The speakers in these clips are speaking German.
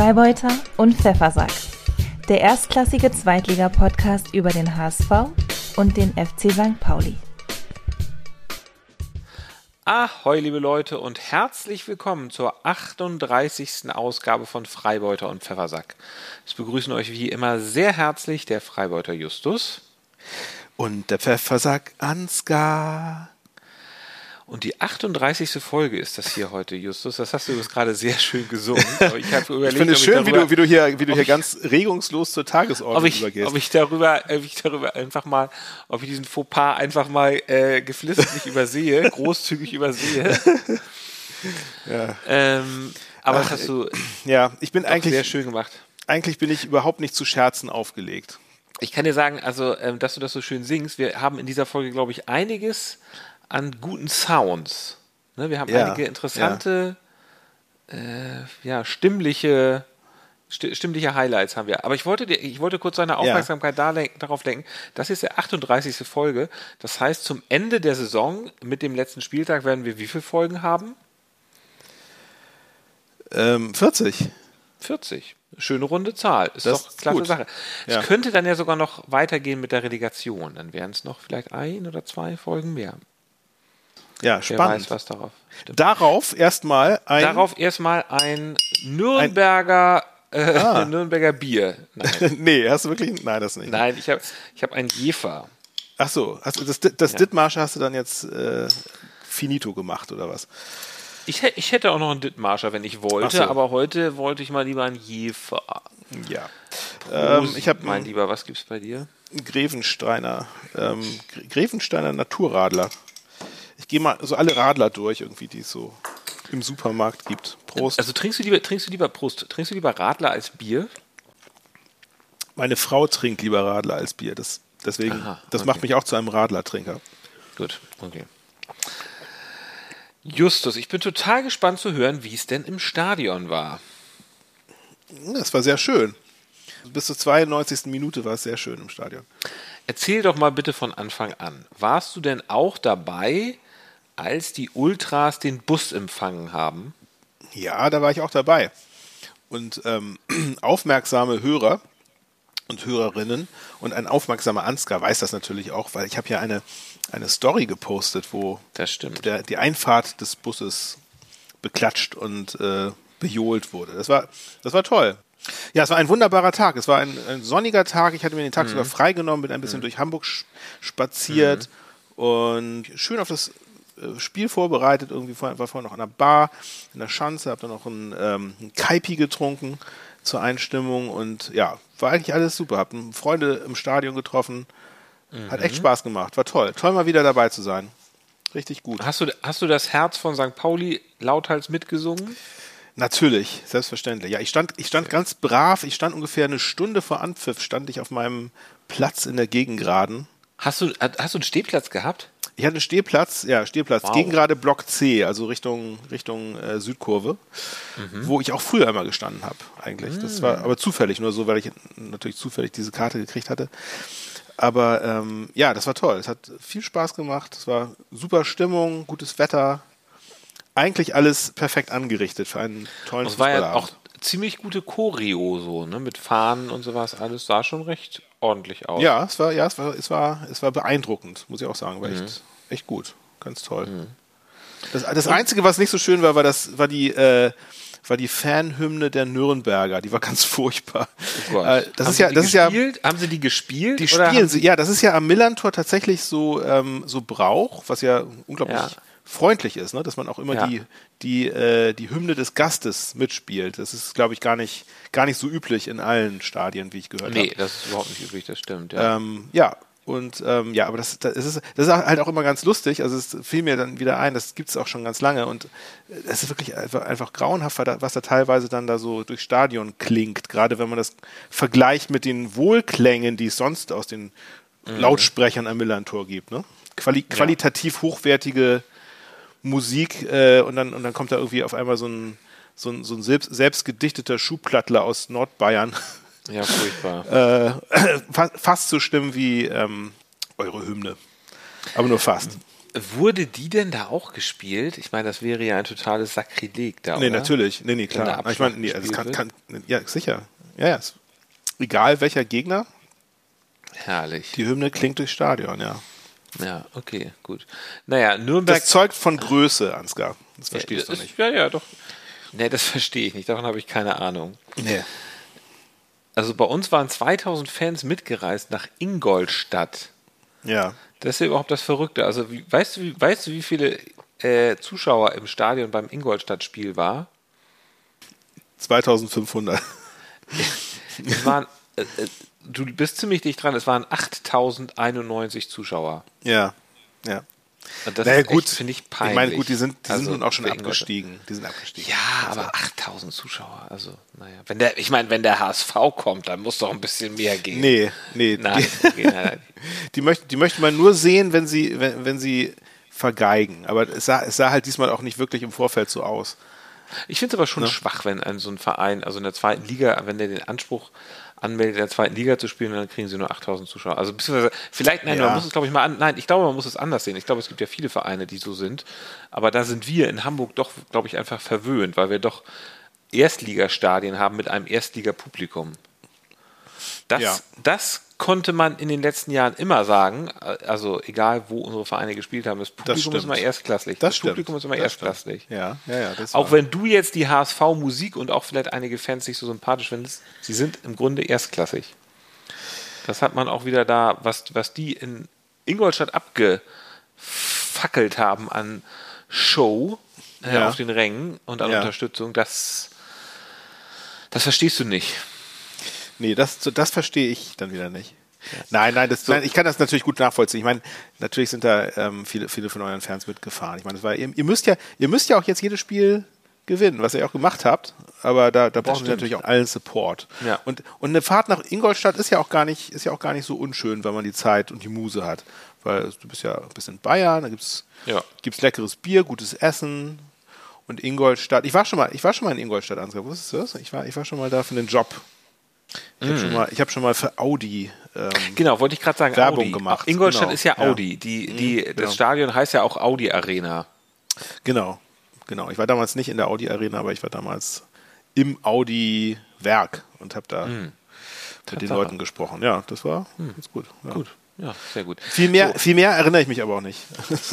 Freibeuter und Pfeffersack. Der erstklassige Zweitliga-Podcast über den HSV und den FC St. Pauli. Ahoi, liebe Leute, und herzlich willkommen zur 38. Ausgabe von Freibeuter und Pfeffersack. Es begrüßen euch wie immer sehr herzlich der Freibeuter Justus. Und der Pfeffersack Ansgar. Und die 38. Folge ist das hier heute, Justus. Das hast du übrigens gerade sehr schön gesungen. Aber ich, ich finde es schön, darüber, wie, du, wie du hier, wie du hier ganz regungslos zur Tagesordnung ob ich, übergehst. Ob ich, darüber, ob ich darüber einfach mal, ob ich diesen Fauxpas einfach mal äh, geflissentlich übersehe, großzügig übersehe. ja. Ähm, aber Ach, das hast du ja, ich bin eigentlich sehr schön gemacht. Eigentlich bin ich überhaupt nicht zu Scherzen aufgelegt. Ich kann dir sagen, also, ähm, dass du das so schön singst. Wir haben in dieser Folge, glaube ich, einiges an guten Sounds. Ne, wir haben ja, einige interessante, ja. Äh, ja, stimmliche, sti stimmliche Highlights haben wir. Aber ich wollte, dir, ich wollte kurz deine Aufmerksamkeit ja. da, darauf lenken. Das ist der 38. Folge. Das heißt, zum Ende der Saison mit dem letzten Spieltag werden wir wie viele Folgen haben? Ähm, 40. 40. Schöne runde Zahl. Ist das doch klasse gut. Sache. Es ja. könnte dann ja sogar noch weitergehen mit der Relegation. Dann wären es noch vielleicht ein oder zwei Folgen mehr. Ja, spannend. Wer weiß, was darauf stimmt. Darauf erstmal ein. Darauf erstmal ein Nürnberger. Ein, äh, ah. Nürnberger Bier. Nein. nee, hast du wirklich? Nein, das nicht. Nein, ich habe ich hab ein Jefer. Ach so, hast, das, das ja. Dithmarscher hast du dann jetzt äh, finito gemacht oder was? Ich, ich hätte auch noch einen Dithmarscher, wenn ich wollte, so. aber heute wollte ich mal lieber einen Jefer. Ja. Ähm, ich habe mein lieber, was gibt's bei dir? Grevensteiner, ähm, Grevensteiner Naturradler. Ich gehe mal so alle Radler durch, irgendwie, die es so im Supermarkt gibt. Prost. Also trinkst du lieber, trinkst du lieber Prost, trinkst du lieber Radler als Bier? Meine Frau trinkt lieber Radler als Bier. Das, deswegen, Aha, das okay. macht mich auch zu einem Radlertrinker. Gut, okay. Justus, ich bin total gespannt zu hören, wie es denn im Stadion war. Es war sehr schön. Bis zur 92. Minute war es sehr schön im Stadion. Erzähl doch mal bitte von Anfang an. Warst du denn auch dabei, als die Ultras den Bus empfangen haben? Ja, da war ich auch dabei. Und ähm, aufmerksame Hörer und Hörerinnen und ein aufmerksamer Ansgar weiß das natürlich auch, weil ich habe ja eine, eine Story gepostet, wo der, die Einfahrt des Busses beklatscht und äh, bejohlt wurde. Das war, das war toll. Ja, es war ein wunderbarer Tag. Es war ein, ein sonniger Tag. Ich hatte mir den Tag mhm. sogar freigenommen, bin ein bisschen mhm. durch Hamburg spaziert mhm. und schön auf das Spiel vorbereitet. Irgendwie war vorher noch an der Bar in der Schanze, habe dann noch ein, ähm, ein Kaipi getrunken zur Einstimmung und ja, war eigentlich alles super. Hab Freunde im Stadion getroffen. Hat echt mhm. Spaß gemacht. War toll. Toll mal wieder dabei zu sein. Richtig gut. Hast du, hast du das Herz von St. Pauli lauthals mitgesungen? Natürlich, selbstverständlich. Ja, ich stand, ich stand ganz brav. Ich stand ungefähr eine Stunde vor Anpfiff, stand ich auf meinem Platz in der Gegengraden. Hast du, hast du einen Stehplatz gehabt? Ich hatte einen Stehplatz, ja, Stehplatz, wow. Gegengrade Block C, also Richtung, Richtung äh, Südkurve, mhm. wo ich auch früher immer gestanden habe, eigentlich. Mhm. Das war aber zufällig, nur so, weil ich natürlich zufällig diese Karte gekriegt hatte. Aber ähm, ja, das war toll. Es hat viel Spaß gemacht. Es war super Stimmung, gutes Wetter eigentlich alles perfekt angerichtet für einen tollen Es war ja auch ziemlich gute Choreo so, ne, mit Fahnen und sowas, alles sah schon recht ordentlich aus. Ja, es war, ja, es war, es war, es war beeindruckend, muss ich auch sagen, war mhm. echt, echt gut, ganz toll. Mhm. Das, das Einzige, was nicht so schön war, war das, war die, äh, war die Fanhymne der Nürnberger. Die war ganz furchtbar. Oh äh, das haben ist ja, das ist ja. Haben sie die gespielt? Die spielen sie. Ja, das ist ja am Millantor tatsächlich so ähm, so Brauch, was ja unglaublich ja freundlich ist, ne? dass man auch immer ja. die, die, äh, die Hymne des Gastes mitspielt. Das ist, glaube ich, gar nicht, gar nicht so üblich in allen Stadien, wie ich gehört habe. Nee, das ist überhaupt nicht üblich, das stimmt. Ja, ähm, ja und ähm, ja, aber das, das, ist, das ist halt auch immer ganz lustig. Also es fiel mir dann wieder ein, das gibt es auch schon ganz lange und es ist wirklich einfach, einfach grauenhaft, was da teilweise dann da so durch Stadion klingt. Gerade wenn man das vergleicht mit den Wohlklängen, die es sonst aus den mhm. Lautsprechern am Millantor gibt. Ne? Quali qualitativ hochwertige Musik äh, und, dann, und dann kommt da irgendwie auf einmal so ein, so ein, so ein selbst, selbst gedichteter Schuhplattler aus Nordbayern. Ja, furchtbar. äh, fast so schlimm wie ähm, eure Hymne. Aber nur fast. Wurde die denn da auch gespielt? Ich meine, das wäre ja ein totales Sakrileg da. Nee, oder? natürlich. Nee, nee, klar. Ich meine, nee, also kann, kann, ja, sicher. Ja, ja. Egal welcher Gegner. Herrlich. Die Hymne klingt durchs Stadion, ja. Ja, okay, gut. Naja, Nürnberg. Das zeugt von Größe, Ansgar. Das verstehst ja, du nicht. Ja, ja, doch. Nee, das verstehe ich nicht. Davon habe ich keine Ahnung. Nee. Also bei uns waren 2000 Fans mitgereist nach Ingolstadt. Ja. Das ist ja überhaupt das Verrückte. Also, wie, weißt, du, wie, weißt du, wie viele äh, Zuschauer im Stadion beim Ingolstadt-Spiel war? 2500. es waren, äh, äh, du bist ziemlich dicht dran, es waren 8091 Zuschauer. Ja, ja. Und das naja, ist gut, finde ich peinlich. Ich meine, gut, die sind, die also, sind nun auch schon abgestiegen. Die sind abgestiegen. Ja, Also, aber 8000 Zuschauer, also, naja. Wenn der, ich meine, wenn der HSV kommt, dann muss doch ein bisschen mehr gehen. Nee, nee. Nein, die, nein. die, möchte, die möchte man nur sehen, wenn sie, wenn, wenn sie vergeigen. Aber es sah, es sah halt diesmal auch nicht wirklich im Vorfeld so aus. Ich finde es aber schon Ne? schwach, wenn ein, so ein Verein, also in der zweiten Liga, wenn der den Anspruch anmeldet, in der zweiten Liga zu spielen, dann kriegen sie nur 8000 Zuschauer. Also beziehungsweise, vielleicht, nein, Ja. man muss es glaube ich mal an, nein, ich glaube, man muss es anders sehen. Ich glaube, es gibt ja viele Vereine, die so sind. Aber da sind wir in Hamburg doch, glaube ich, einfach verwöhnt, weil wir doch Erstligastadien haben mit einem Erstligapublikum. Das, Ja. das konnte man in den letzten Jahren immer sagen, also egal wo unsere Vereine gespielt haben, das Publikum ist stimmt. immer erstklassig. Das stimmt. Publikum ist immer Das erstklassig. Ja, ja, ja. Das Auch wenn du jetzt die HSV-Musik und auch vielleicht einige Fans nicht so sympathisch findest, sie sind im Grunde erstklassig. Das hat man auch wieder da, was, was die in Ingolstadt abgefackelt haben an Show äh, Ja. auf den Rängen und an Ja. Unterstützung, das, das verstehst du nicht. Nee, das, das verstehe ich dann wieder nicht. Nein, nein, das, nein, ich kann das natürlich gut nachvollziehen. Ich meine, natürlich sind da ähm, viele, viele von euren Fans mitgefahren. Ich meine, das war, ihr, ihr müsst ja, ihr müsst ja auch jetzt jedes Spiel gewinnen, was ihr auch gemacht habt. Aber da, da brauchen wir natürlich auch allen Support. Ja. Und, und eine Fahrt nach Ingolstadt ist ja auch gar nicht, ist ja auch gar nicht so unschön, wenn man die Zeit und die Muse hat. Weil du bist ja ein bisschen in Bayern, da gibt's, Ja. gibt's leckeres Bier, gutes Essen. Und Ingolstadt, ich war schon mal, ich war schon mal in Ingolstadt, Ansgar, wusstest du das? Ich war, ich war schon mal da für den Job. Ich habe schon, mal- ich hab schon mal für Audi ähm, Genau, wollte ich gerade sagen, Werbung Audi. gemacht, Ingolstadt genau. ist ja Ja. Audi. Die, die, genau. Das Stadion heißt ja auch Audi Arena. Genau, genau. Ich war damals nicht in der Audi Arena, aber ich war damals im Audi Werk und habe da mit den. Leuten gesprochen. Ja, das war ganz gut. Ja. Gut, ja, sehr gut. Viel mehr, viel mehr erinnere ich mich aber auch nicht.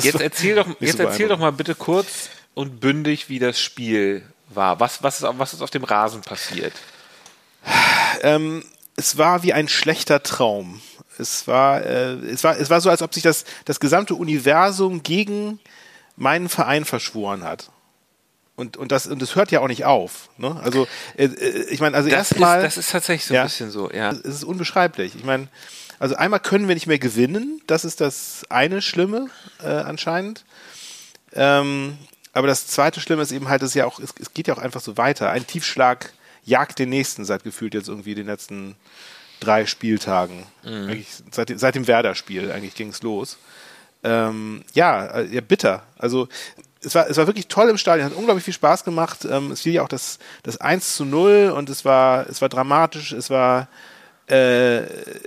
Jetzt erzähl doch, jetzt so erzähl doch mal bitte kurz und bündig, wie das Spiel war. Was, was, ist, was ist auf dem Rasen passiert? Ähm, es war wie ein schlechter Traum. Es war, äh, es war, es war so, als ob sich das, das gesamte Universum gegen meinen Verein verschworen hat. Und, und, das, und das hört ja auch nicht auf. Ne? Also, äh, äh, ich meine, also Das ist, erstmal. das ist tatsächlich so Ja. ein bisschen so, ja. Es ist unbeschreiblich. Ich meine, also einmal können wir nicht mehr gewinnen. Das ist das eine Schlimme äh, anscheinend. Ähm, aber das zweite Schlimme ist eben halt, es, ist ja auch, es, es geht ja auch einfach so weiter. Ein Tiefschlag jagt den nächsten seit gefühlt jetzt irgendwie den letzten drei Spieltagen. Eigentlich Seit, dem- seit dem Werder-Spiel eigentlich ging es los. Ähm, ja, äh, ja, bitter. Also es war, es war wirklich toll im Stadion, hat unglaublich viel Spaß gemacht. Ähm, es fiel ja auch das, das 1 zu 0 und es war, es war dramatisch, es war, äh,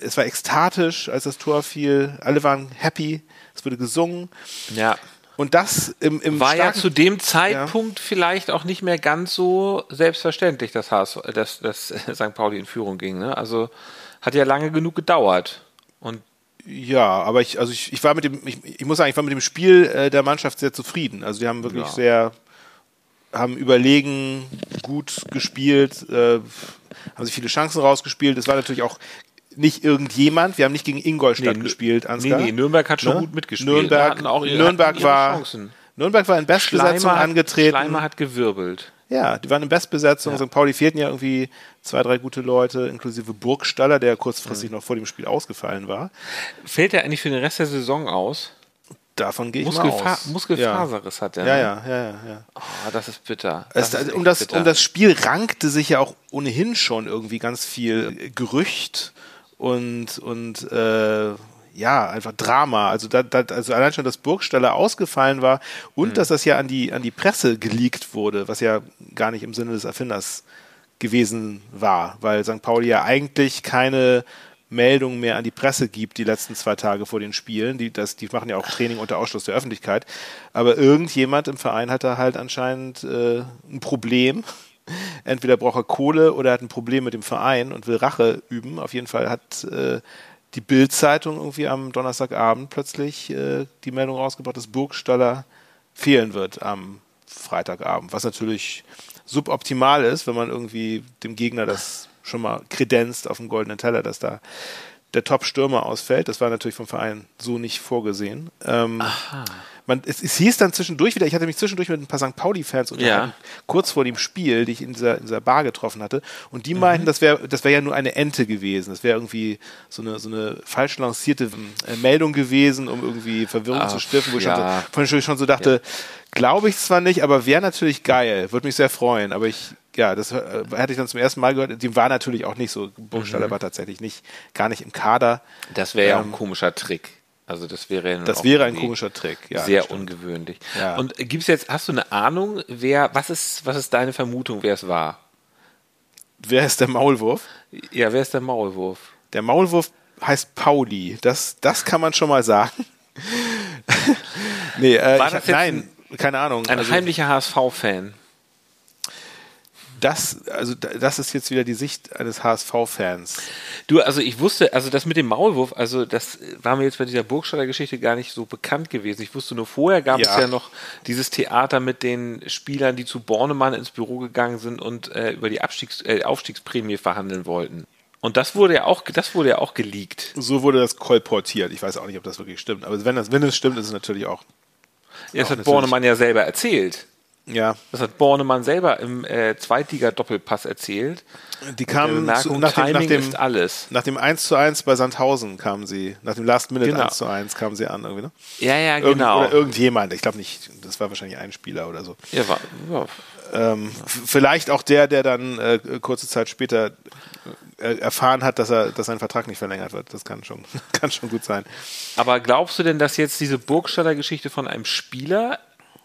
es war ekstatisch, als das Tor fiel. Alle waren happy, es wurde gesungen. ja. Und das im, im War ja starken- zu dem Zeitpunkt vielleicht auch nicht mehr ganz so selbstverständlich, dass, HS, dass, dass St. Pauli in Führung ging. Ne? Also hat ja lange genug gedauert. Und Ja, aber ich, also ich, ich war mit dem, ich, ich muss sagen, ich war mit dem Spiel äh, der Mannschaft sehr zufrieden. Also die haben wirklich Ja. sehr, haben überlegen, gut gespielt, äh, haben sich viele Chancen rausgespielt. Es war natürlich auch nicht irgendjemand. Wir haben nicht gegen Ingolstadt Nee, gespielt, nee, Ansgar. nee, Nürnberg hat schon Ne? gut mitgespielt. Nürnberg, Hatten auch ihre- Nürnberg war, Chancen. Nürnberg war in Bestbesetzung Schleimer hat, angetreten. Schleimer hat gewirbelt. Ja, die waren in Bestbesetzung. St. Pauli fehlten ja irgendwie zwei, drei gute Leute, inklusive Burgstaller, der kurzfristig noch vor dem Spiel ausgefallen war. Fällt er eigentlich für den Rest der Saison aus? Davon gehe ich Muskelfa mal aus. Muskelfaserriss hat er. Ja, ne? ja, ja, ja. ja. Oh, das ist bitter. Es, ist um, das, bitter. um das Spiel rankte sich ja auch ohnehin schon irgendwie ganz viel Gerücht und, und äh, ja, einfach Drama. Also, da, da, also allein schon, dass Burgstaller ausgefallen war und dass das ja an die, an die Presse geleakt wurde, was ja gar nicht im Sinne des Erfinders gewesen war, weil St. Pauli ja eigentlich keine Meldungen mehr an die Presse gibt, die letzten zwei Tage vor den Spielen. Die, das, die machen ja auch Training unter Ausschluss der Öffentlichkeit. Aber irgendjemand im Verein hat da halt anscheinend äh, ein Problem. Entweder braucht er Kohle oder hat ein Problem mit dem Verein und will Rache üben. Auf jeden Fall hat äh, die Bild-Zeitung irgendwie am Donnerstagabend plötzlich äh, die Meldung rausgebracht, dass Burgstaller fehlen wird am Freitagabend, was natürlich suboptimal ist, wenn man irgendwie dem Gegner das schon mal kredenzt auf dem goldenen Teller, dass da der Top-Stürmer ausfällt. Das war natürlich vom Verein so nicht vorgesehen. Ähm, Aha. Man, es, es, hieß dann zwischendurch wieder, ich hatte mich zwischendurch mit ein paar St. Pauli-Fans unterhalten, ja. kurz vor dem Spiel, die ich in dieser, in dieser Bar getroffen hatte. Und die mhm. meinten, das wäre das wär ja nur eine Ente gewesen. Das wäre irgendwie so eine, so eine falsch lancierte äh, Meldung gewesen, um irgendwie Verwirrung Ach, zu stiften, wo ich ja. schon, so, schon so dachte, ja. glaube ich zwar nicht, aber wäre natürlich geil. Würde mich sehr freuen. Aber ich ja, das äh, hatte ich dann zum ersten Mal gehört. Die war natürlich auch nicht so. Burgstaller mhm. war tatsächlich nicht, gar nicht im Kader. Das wäre ja ähm, auch ein komischer Trick. Also das wäre das wäre ein komischer Trick, ja. Sehr ungewöhnlich. Ja. Und gibt's jetzt, hast du eine Ahnung, wer, was ist, was ist deine Vermutung, wer es war? Wer ist der Maulwurf? Ja, wer ist der Maulwurf? Der Maulwurf heißt Pauli. Das, das kann man schon mal sagen. nee, äh, ich, nein, keine Ahnung. Ein also, heimlicher HSV-Fan das, also das ist jetzt wieder die Sicht eines HSV-Fans. Du, also ich wusste, also das mit dem Maulwurf, also das war mir jetzt bei dieser Burgstaller-Geschichte gar nicht so bekannt gewesen. Ich wusste nur vorher gab ja. es ja noch dieses Theater mit den Spielern, die zu Bornemann ins Büro gegangen sind und äh, über die Abstiegs äh, Aufstiegsprämie verhandeln wollten. Und das wurde ja auch, das wurde ja auch geleakt. So wurde das kolportiert. Ich weiß auch nicht, ob das wirklich stimmt. Aber wenn, das, wenn es stimmt, ist es natürlich auch. Ja, das hat Bornemann ja selber erzählt. Ja. Das hat Bornemann selber im äh, Zweitliga-Doppelpass erzählt. Die kamen nach, dem, nach, dem, alles. nach dem 1 zu 1 bei Sandhausen kamen sie, nach dem Last Minute genau. 1 zu 1 kamen sie an irgendwie, ne? Ja, ja, Irgend, genau. Oder irgendjemand, ich glaube nicht, das war wahrscheinlich ein Spieler oder so. Ja, war, ja. Ähm, vielleicht auch der, der dann äh, kurze Zeit später äh, erfahren hat, dass er, dass sein Vertrag nicht verlängert wird. Das kann schon, kann schon gut sein. Aber glaubst du denn, dass jetzt diese Burgstaller Geschichte von einem Spieler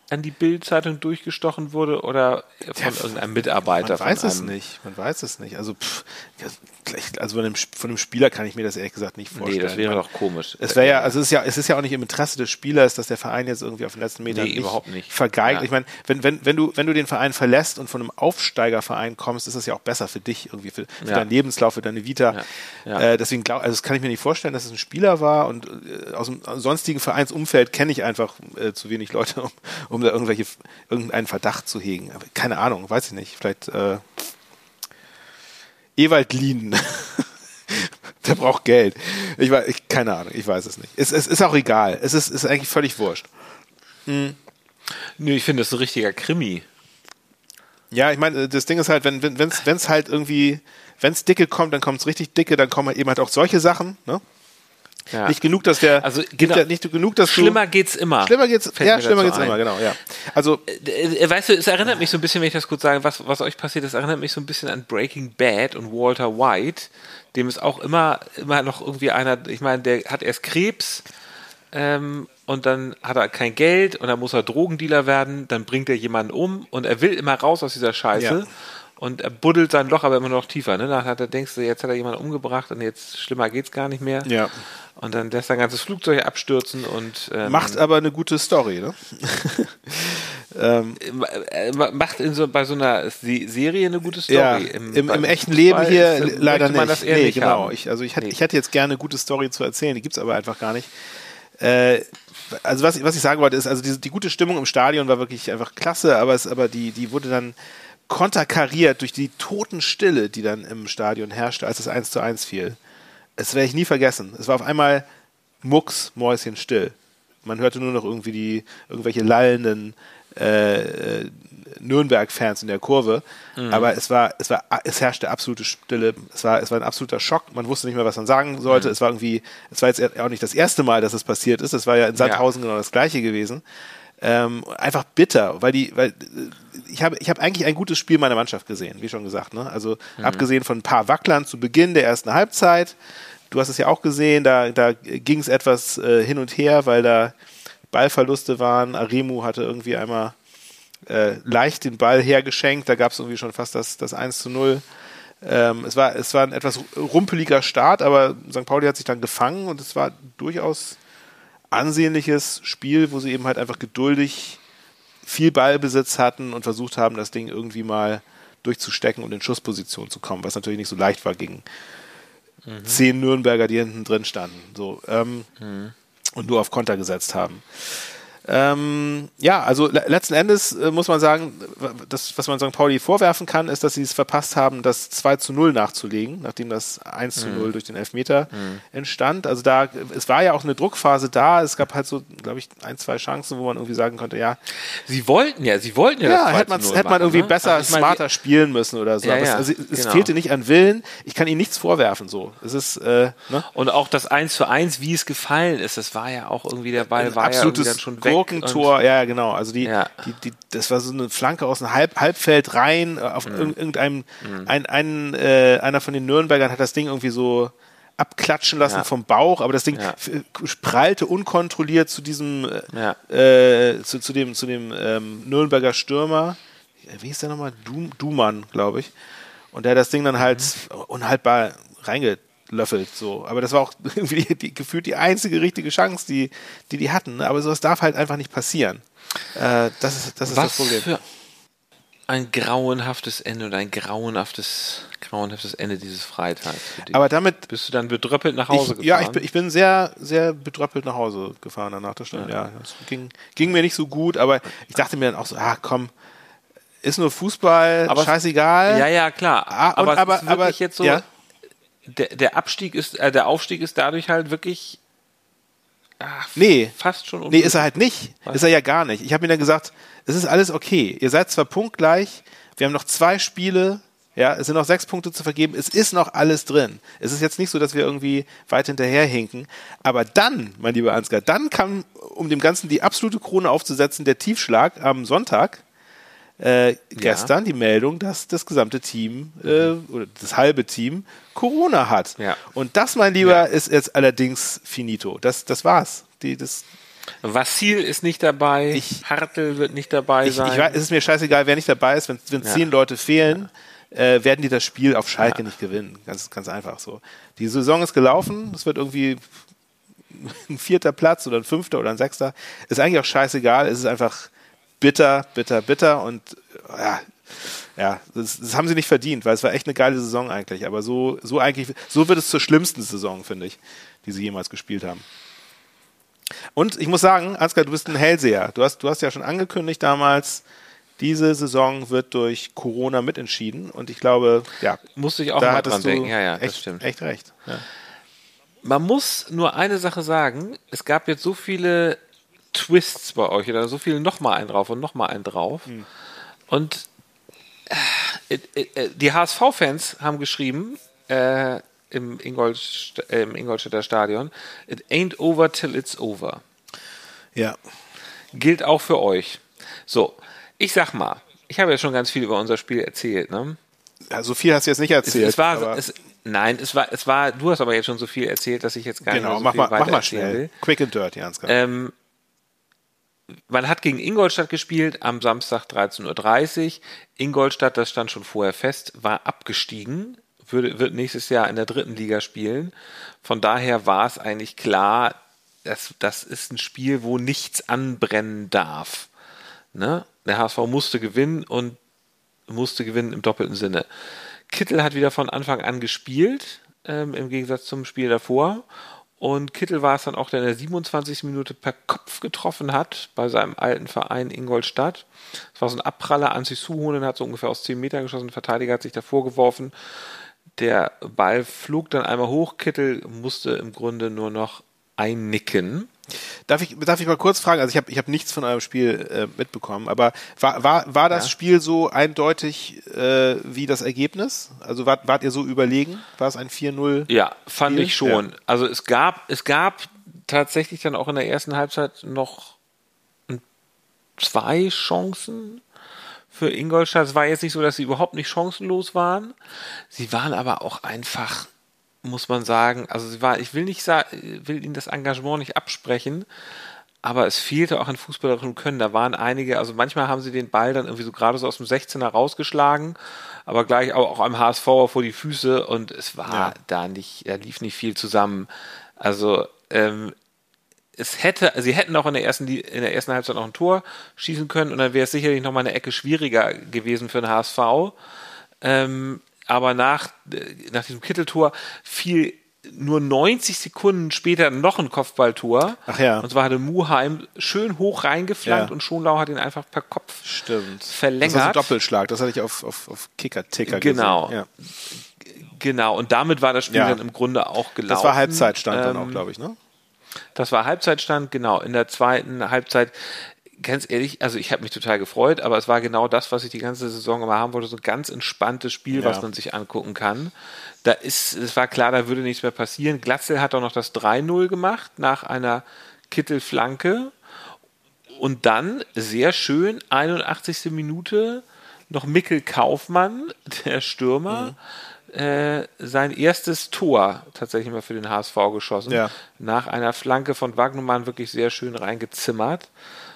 an die Bildzeitung durchgestochen wurde oder von ja, irgendeinem Mitarbeiter? Man weiß es nicht. Man weiß es nicht. Also, pff, also von dem, von dem, Spieler kann ich mir das ehrlich gesagt nicht vorstellen. Nee, das wäre doch komisch. Es wäre ja, also es ist ja, es ist ja auch nicht im Interesse des Spielers, dass der Verein jetzt irgendwie auf den letzten Metern nee, nicht, überhaupt nicht vergeigt. Ja. Ich meine, wenn, wenn, wenn du, wenn du den Verein verlässt und von einem Aufsteigerverein kommst, ist das ja auch besser für dich irgendwie, für, für ja. deinen Lebenslauf, für deine Vita. Äh, deswegen glaube, also das kann ich mir nicht vorstellen, dass es ein Spieler war und äh, aus dem sonstigen Vereinsumfeld kenne ich einfach äh, zu wenig Leute, um, um da irgendwelche, irgendeinen Verdacht zu hegen. Aber keine Ahnung, weiß ich nicht. Vielleicht, äh, Ewald Lien. Der braucht Geld. Ich weiß, ich, keine Ahnung, ich weiß es nicht. Es, es ist auch egal. Es ist, ist eigentlich völlig wurscht. Hm. Nö, ich finde das ein richtiger Krimi. Ja, ich meine, das Ding ist halt, wenn es wenn, wenn's halt irgendwie, wenn es dicke kommt, dann kommt es richtig dicke, dann kommen halt eben halt auch solche Sachen, ne? Ja. Nicht genug, dass der. Also genau, ja nicht genug, dass schlimmer du, geht's immer. Schlimmer geht's. Ja, schlimmer geht's ein. immer. Genau. Ja. Also äh, äh, weißt du, es erinnert mich so ein bisschen, wenn ich das kurz sage, was was euch passiert, es erinnert mich so ein bisschen an Breaking Bad und Walter White, dem ist auch immer immer noch irgendwie einer. Ich meine, der hat erst Krebs. Ähm, und dann hat er kein Geld und dann muss er Drogendealer werden, dann bringt er jemanden um und er will immer raus aus dieser Scheiße. Ja und er buddelt sein Loch aber immer noch tiefer. Ne? Dann hat er, denkst du, jetzt hat er jemanden umgebracht und jetzt schlimmer geht's gar nicht mehr. Ja. Und dann lässt er ein ganzes Flugzeug abstürzen und ähm, macht aber eine gute Story, ne? ähm, äh, macht in so, bei so einer Serie eine gute Story. Ja, Im, im, im echten Leben hier ist, leider nicht. Das nee, nicht genau. Ich, also ich, nee. ich hätte jetzt gerne eine gute Story zu erzählen, die gibt's aber einfach gar nicht. Äh, also was, was ich sagen wollte ist, also die, die gute Stimmung im Stadion war wirklich einfach klasse, aber es, aber die, die wurde dann konterkariert durch die Totenstille, die dann im Stadion herrschte, als es 1 zu 1 fiel. Das werde ich nie vergessen. Es war auf einmal Mucks, Mäuschen still. Man hörte nur noch irgendwie die irgendwelche lallenden äh, äh, Nürnberg-Fans in der Kurve. Mhm. Aber es war, es war, es herrschte absolute Stille. Es war, es war ein absoluter Schock. Man wusste nicht mehr, was man sagen sollte. Mhm. Es war irgendwie, es war jetzt auch nicht das erste Mal, dass es passiert ist. Es war ja in Sandhausen ja. genau das Gleiche gewesen. Ähm, einfach bitter, weil die, weil ich habe, ich habe eigentlich ein gutes Spiel meiner Mannschaft gesehen, wie schon gesagt. Ne? Also mhm. abgesehen von ein paar Wacklern zu Beginn der ersten Halbzeit. Du hast es ja auch gesehen, da, da ging es etwas äh, hin und her, weil da Ballverluste waren. Aremu hatte irgendwie einmal äh, leicht den Ball hergeschenkt. Da gab es irgendwie schon fast das, das 1 zu 0. Ähm, es, war, es war ein etwas rumpeliger Start, aber St. Pauli hat sich dann gefangen und es war durchaus ansehnliches Spiel, wo sie eben halt einfach geduldig viel Ballbesitz hatten und versucht haben, das Ding irgendwie mal durchzustecken und in Schussposition zu kommen, was natürlich nicht so leicht war gegen mhm. zehn Nürnberger, die hinten drin standen. So, ähm, mhm. und nur auf Konter gesetzt haben. Ähm, ja, also le letzten Endes äh, muss man sagen, das, was man St. Pauli vorwerfen kann, ist, dass sie es verpasst haben, das 2 zu 0 nachzulegen, nachdem das 1 zu 0 mhm. durch den Elfmeter mhm. entstand. Also da, es war ja auch eine Druckphase da. Es gab halt so, glaube ich, ein, zwei Chancen, wo man irgendwie sagen konnte, ja. Sie wollten ja, sie wollten ja, ja hätte, hätte man irgendwie ne? besser, also smarter spielen müssen oder so. Ja, ja, also, es genau. fehlte nicht an Willen. Ich kann ihnen nichts vorwerfen, so. Es ist, äh, ne? Und auch das 1 zu 1, wie es gefallen ist, das war ja auch irgendwie der Ball, war ja dann schon weg. Gurkentor, ja, genau. Also die, ja. die, die, das war so eine Flanke aus einem Halb, Halbfeld rein, äh, auf mhm. irgendeinem, mhm. ein, ein, äh, einer von den Nürnbergern hat das Ding irgendwie so abklatschen lassen ja. vom Bauch, aber das Ding ja. prallte unkontrolliert zu diesem, ja. äh, zu, zu dem, zu dem ähm, Nürnberger Stürmer. Wie hieß der nochmal? Du, Dumann, glaube ich. Und der hat das Ding dann halt mhm. unhaltbar reinge löffelt. So. Aber das war auch irgendwie die, die, gefühlt die einzige richtige Chance, die die, die hatten. Ne? Aber sowas darf halt einfach nicht passieren. Äh, das ist, das, ist Was das Problem. Für ein grauenhaftes Ende oder ein grauenhaftes, grauenhaftes Ende dieses Freitags. Aber damit bist du dann bedröppelt nach Hause ich, gefahren? Ja, ich bin, ich bin sehr, sehr bedröppelt nach Hause gefahren danach der Stunde. Ja, ja das ging, ging mir nicht so gut, aber ich dachte mir dann auch so, ah komm, ist nur Fußball, aber scheißegal. Ja, ja, klar. Ah, aber, und, aber, aber jetzt so, ja? Der, der Abstieg ist, äh, der Aufstieg ist dadurch halt wirklich ach, nee. fast schon unmöglich. Nee, ist er halt nicht. Was? Ist er ja gar nicht. Ich habe ihm dann gesagt, es ist alles okay. Ihr seid zwar punktgleich, wir haben noch zwei Spiele, ja, es sind noch sechs Punkte zu vergeben, es ist noch alles drin. Es ist jetzt nicht so, dass wir irgendwie weit hinterherhinken. Aber dann, mein lieber Ansgar, dann kam, um dem Ganzen die absolute Krone aufzusetzen, der Tiefschlag am Sonntag äh, gestern ja. die Meldung, dass das gesamte Team äh, oder das halbe Team Corona hat. Ja. Und das, mein Lieber, ja. ist jetzt allerdings finito. Das, das war's. Die, das, Vassil ist nicht dabei, ich, Hartl wird nicht dabei ich, sein. Ich weiß, es ist mir scheißegal, wer nicht dabei ist. Wenn, wenn zehn Leute fehlen, äh, werden die das Spiel auf Schalke nicht gewinnen. Ganz, ganz einfach so. Die Saison ist gelaufen. Es wird irgendwie ein vierter Platz oder ein fünfter oder ein sechster. Ist eigentlich auch scheißegal. Es ist einfach bitter, bitter, bitter und ja, ja das, das, haben sie nicht verdient, weil es war echt eine geile Saison eigentlich. Aber so, so eigentlich, so wird es zur schlimmsten Saison, finde ich, die sie jemals gespielt haben. Und ich muss sagen, Ansgar, du bist ein Hellseher. Du hast, du hast ja schon angekündigt damals, diese Saison wird durch Corona mitentschieden. Und ich glaube, ja. Musste ich auch mal dran denken. Ja, ja, das echt, stimmt. Echt recht. Ja. Man muss nur eine Sache sagen. Es gab jetzt so viele Twists bei euch oder so viel nochmal einen drauf und nochmal einen drauf. Hm. Und äh, äh, die HSV-Fans haben geschrieben äh, im, Ingolst äh, im Ingolstädter Stadion, it ain't over till it's over. Ja. Gilt auch für euch. So, ich sag mal, ich habe ja schon ganz viel über unser Spiel erzählt, ne? Ja, so viel hast du jetzt nicht erzählt. Es, es war, es, nein, es war, es war, du hast aber jetzt schon so viel erzählt, dass ich jetzt gar genau, nicht mehr so viel mal, weiter mach mal schnell. Will. Quick and dirty, Ansgar. Ähm, man hat gegen Ingolstadt gespielt am Samstag 13.30 Uhr. Ingolstadt, das stand schon vorher fest, war abgestiegen, würde, wird nächstes Jahr in der dritten Liga spielen. Von daher war es eigentlich klar, dass, das ist ein Spiel, wo nichts anbrennen darf. Ne? Der HSV musste gewinnen und musste gewinnen im doppelten Sinne. Kittel hat wieder von Anfang an gespielt, ähm, im Gegensatz zum Spiel davor. Und Kittel war es dann auch, der in der 27. Minute per Kopf getroffen hat bei seinem alten Verein Ingolstadt. Es war so ein Abpraller, Ansi Suhonen hat so ungefähr aus 10 Metern geschossen, der Verteidiger hat sich davor geworfen. Der Ball flog dann einmal hoch, Kittel musste im Grunde nur noch einnicken. Darf ich, darf ich mal kurz fragen? Also ich habe ich hab nichts von eurem Spiel äh, mitbekommen, aber war, war, war das ja. Spiel so eindeutig äh, wie das Ergebnis? Also wart, wart ihr so überlegen? War es ein 4-0? Ja, fand Spiel? ich schon. Ja. Also es gab, es gab tatsächlich dann auch in der ersten Halbzeit noch zwei Chancen für Ingolstadt. Es war jetzt nicht so, dass sie überhaupt nicht chancenlos waren. Sie waren aber auch einfach muss man sagen, also sie war, ich will nicht sagen, will ihnen das Engagement nicht absprechen, aber es fehlte auch an fußballerischem Können. Da waren einige, also manchmal haben sie den Ball dann irgendwie so gerade so aus dem 16er rausgeschlagen, aber gleich auch, auch am HSV vor die Füße und es war ja. da nicht, da lief nicht viel zusammen. Also ähm, es hätte, sie hätten auch in der ersten, in der ersten Halbzeit noch ein Tor schießen können und dann wäre es sicherlich noch mal eine Ecke schwieriger gewesen für den HSV. Ähm, aber nach, nach diesem Kitteltor fiel nur 90 Sekunden später noch ein Kopfballtor. Ach ja. Und zwar hatte Muheim schön hoch reingeflankt ja. und Schonlau hat ihn einfach per Kopf Stimmt. verlängert. Das war ein Doppelschlag, das hatte ich auf, auf, auf Kicker-Ticker genau. gesehen. Genau. Ja. Genau, und damit war das Spiel ja. dann im Grunde auch gelaufen. Das war Halbzeitstand ähm, dann auch, glaube ich, ne? Das war Halbzeitstand, genau. In der zweiten Halbzeit, ganz ehrlich, also ich habe mich total gefreut, aber es war genau das, was ich die ganze Saison immer haben wollte, so ein ganz entspanntes Spiel, ja. was man sich angucken kann. Da ist, es war klar, da würde nichts mehr passieren. Glatzel hat auch noch das 3-0 gemacht nach einer Kittelflanke. Und dann, sehr schön, 81. Minute, noch Mikkel Kaufmann, der Stürmer, mhm äh, sein erstes Tor tatsächlich mal für den HSV geschossen. Ja. Nach einer Flanke von Wagnermann wirklich sehr schön reingezimmert.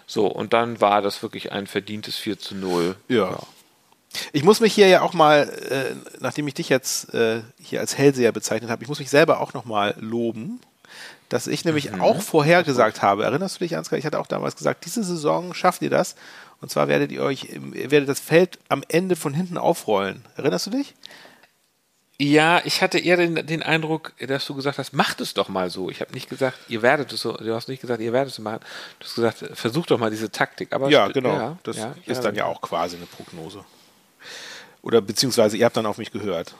So, und dann war das wirklich ein verdientes 4 zu 0. Ja. ja. Ich muss mich hier ja auch mal, äh, nachdem ich dich jetzt äh, hier als Hellseher bezeichnet habe, ich muss mich selber auch nochmal loben, dass ich nämlich mhm. auch vorhergesagt habe. Erinnerst du dich, Ansgar? Ich hatte auch damals gesagt, diese Saison schafft ihr das. Und zwar werdet ihr euch, ihr werdet das Feld am Ende von hinten aufrollen. Erinnerst du dich? Ja, ich hatte eher den, den, Eindruck, dass du gesagt hast, macht es doch mal so. Ich habe nicht gesagt, ihr werdet es so, du hast nicht gesagt, ihr werdet es machen. Du hast gesagt, versucht doch mal diese Taktik. Aber ja, genau. Ja, das ja, ist ja, dann ja auch quasi eine Prognose. Oder beziehungsweise ihr habt dann auf mich gehört.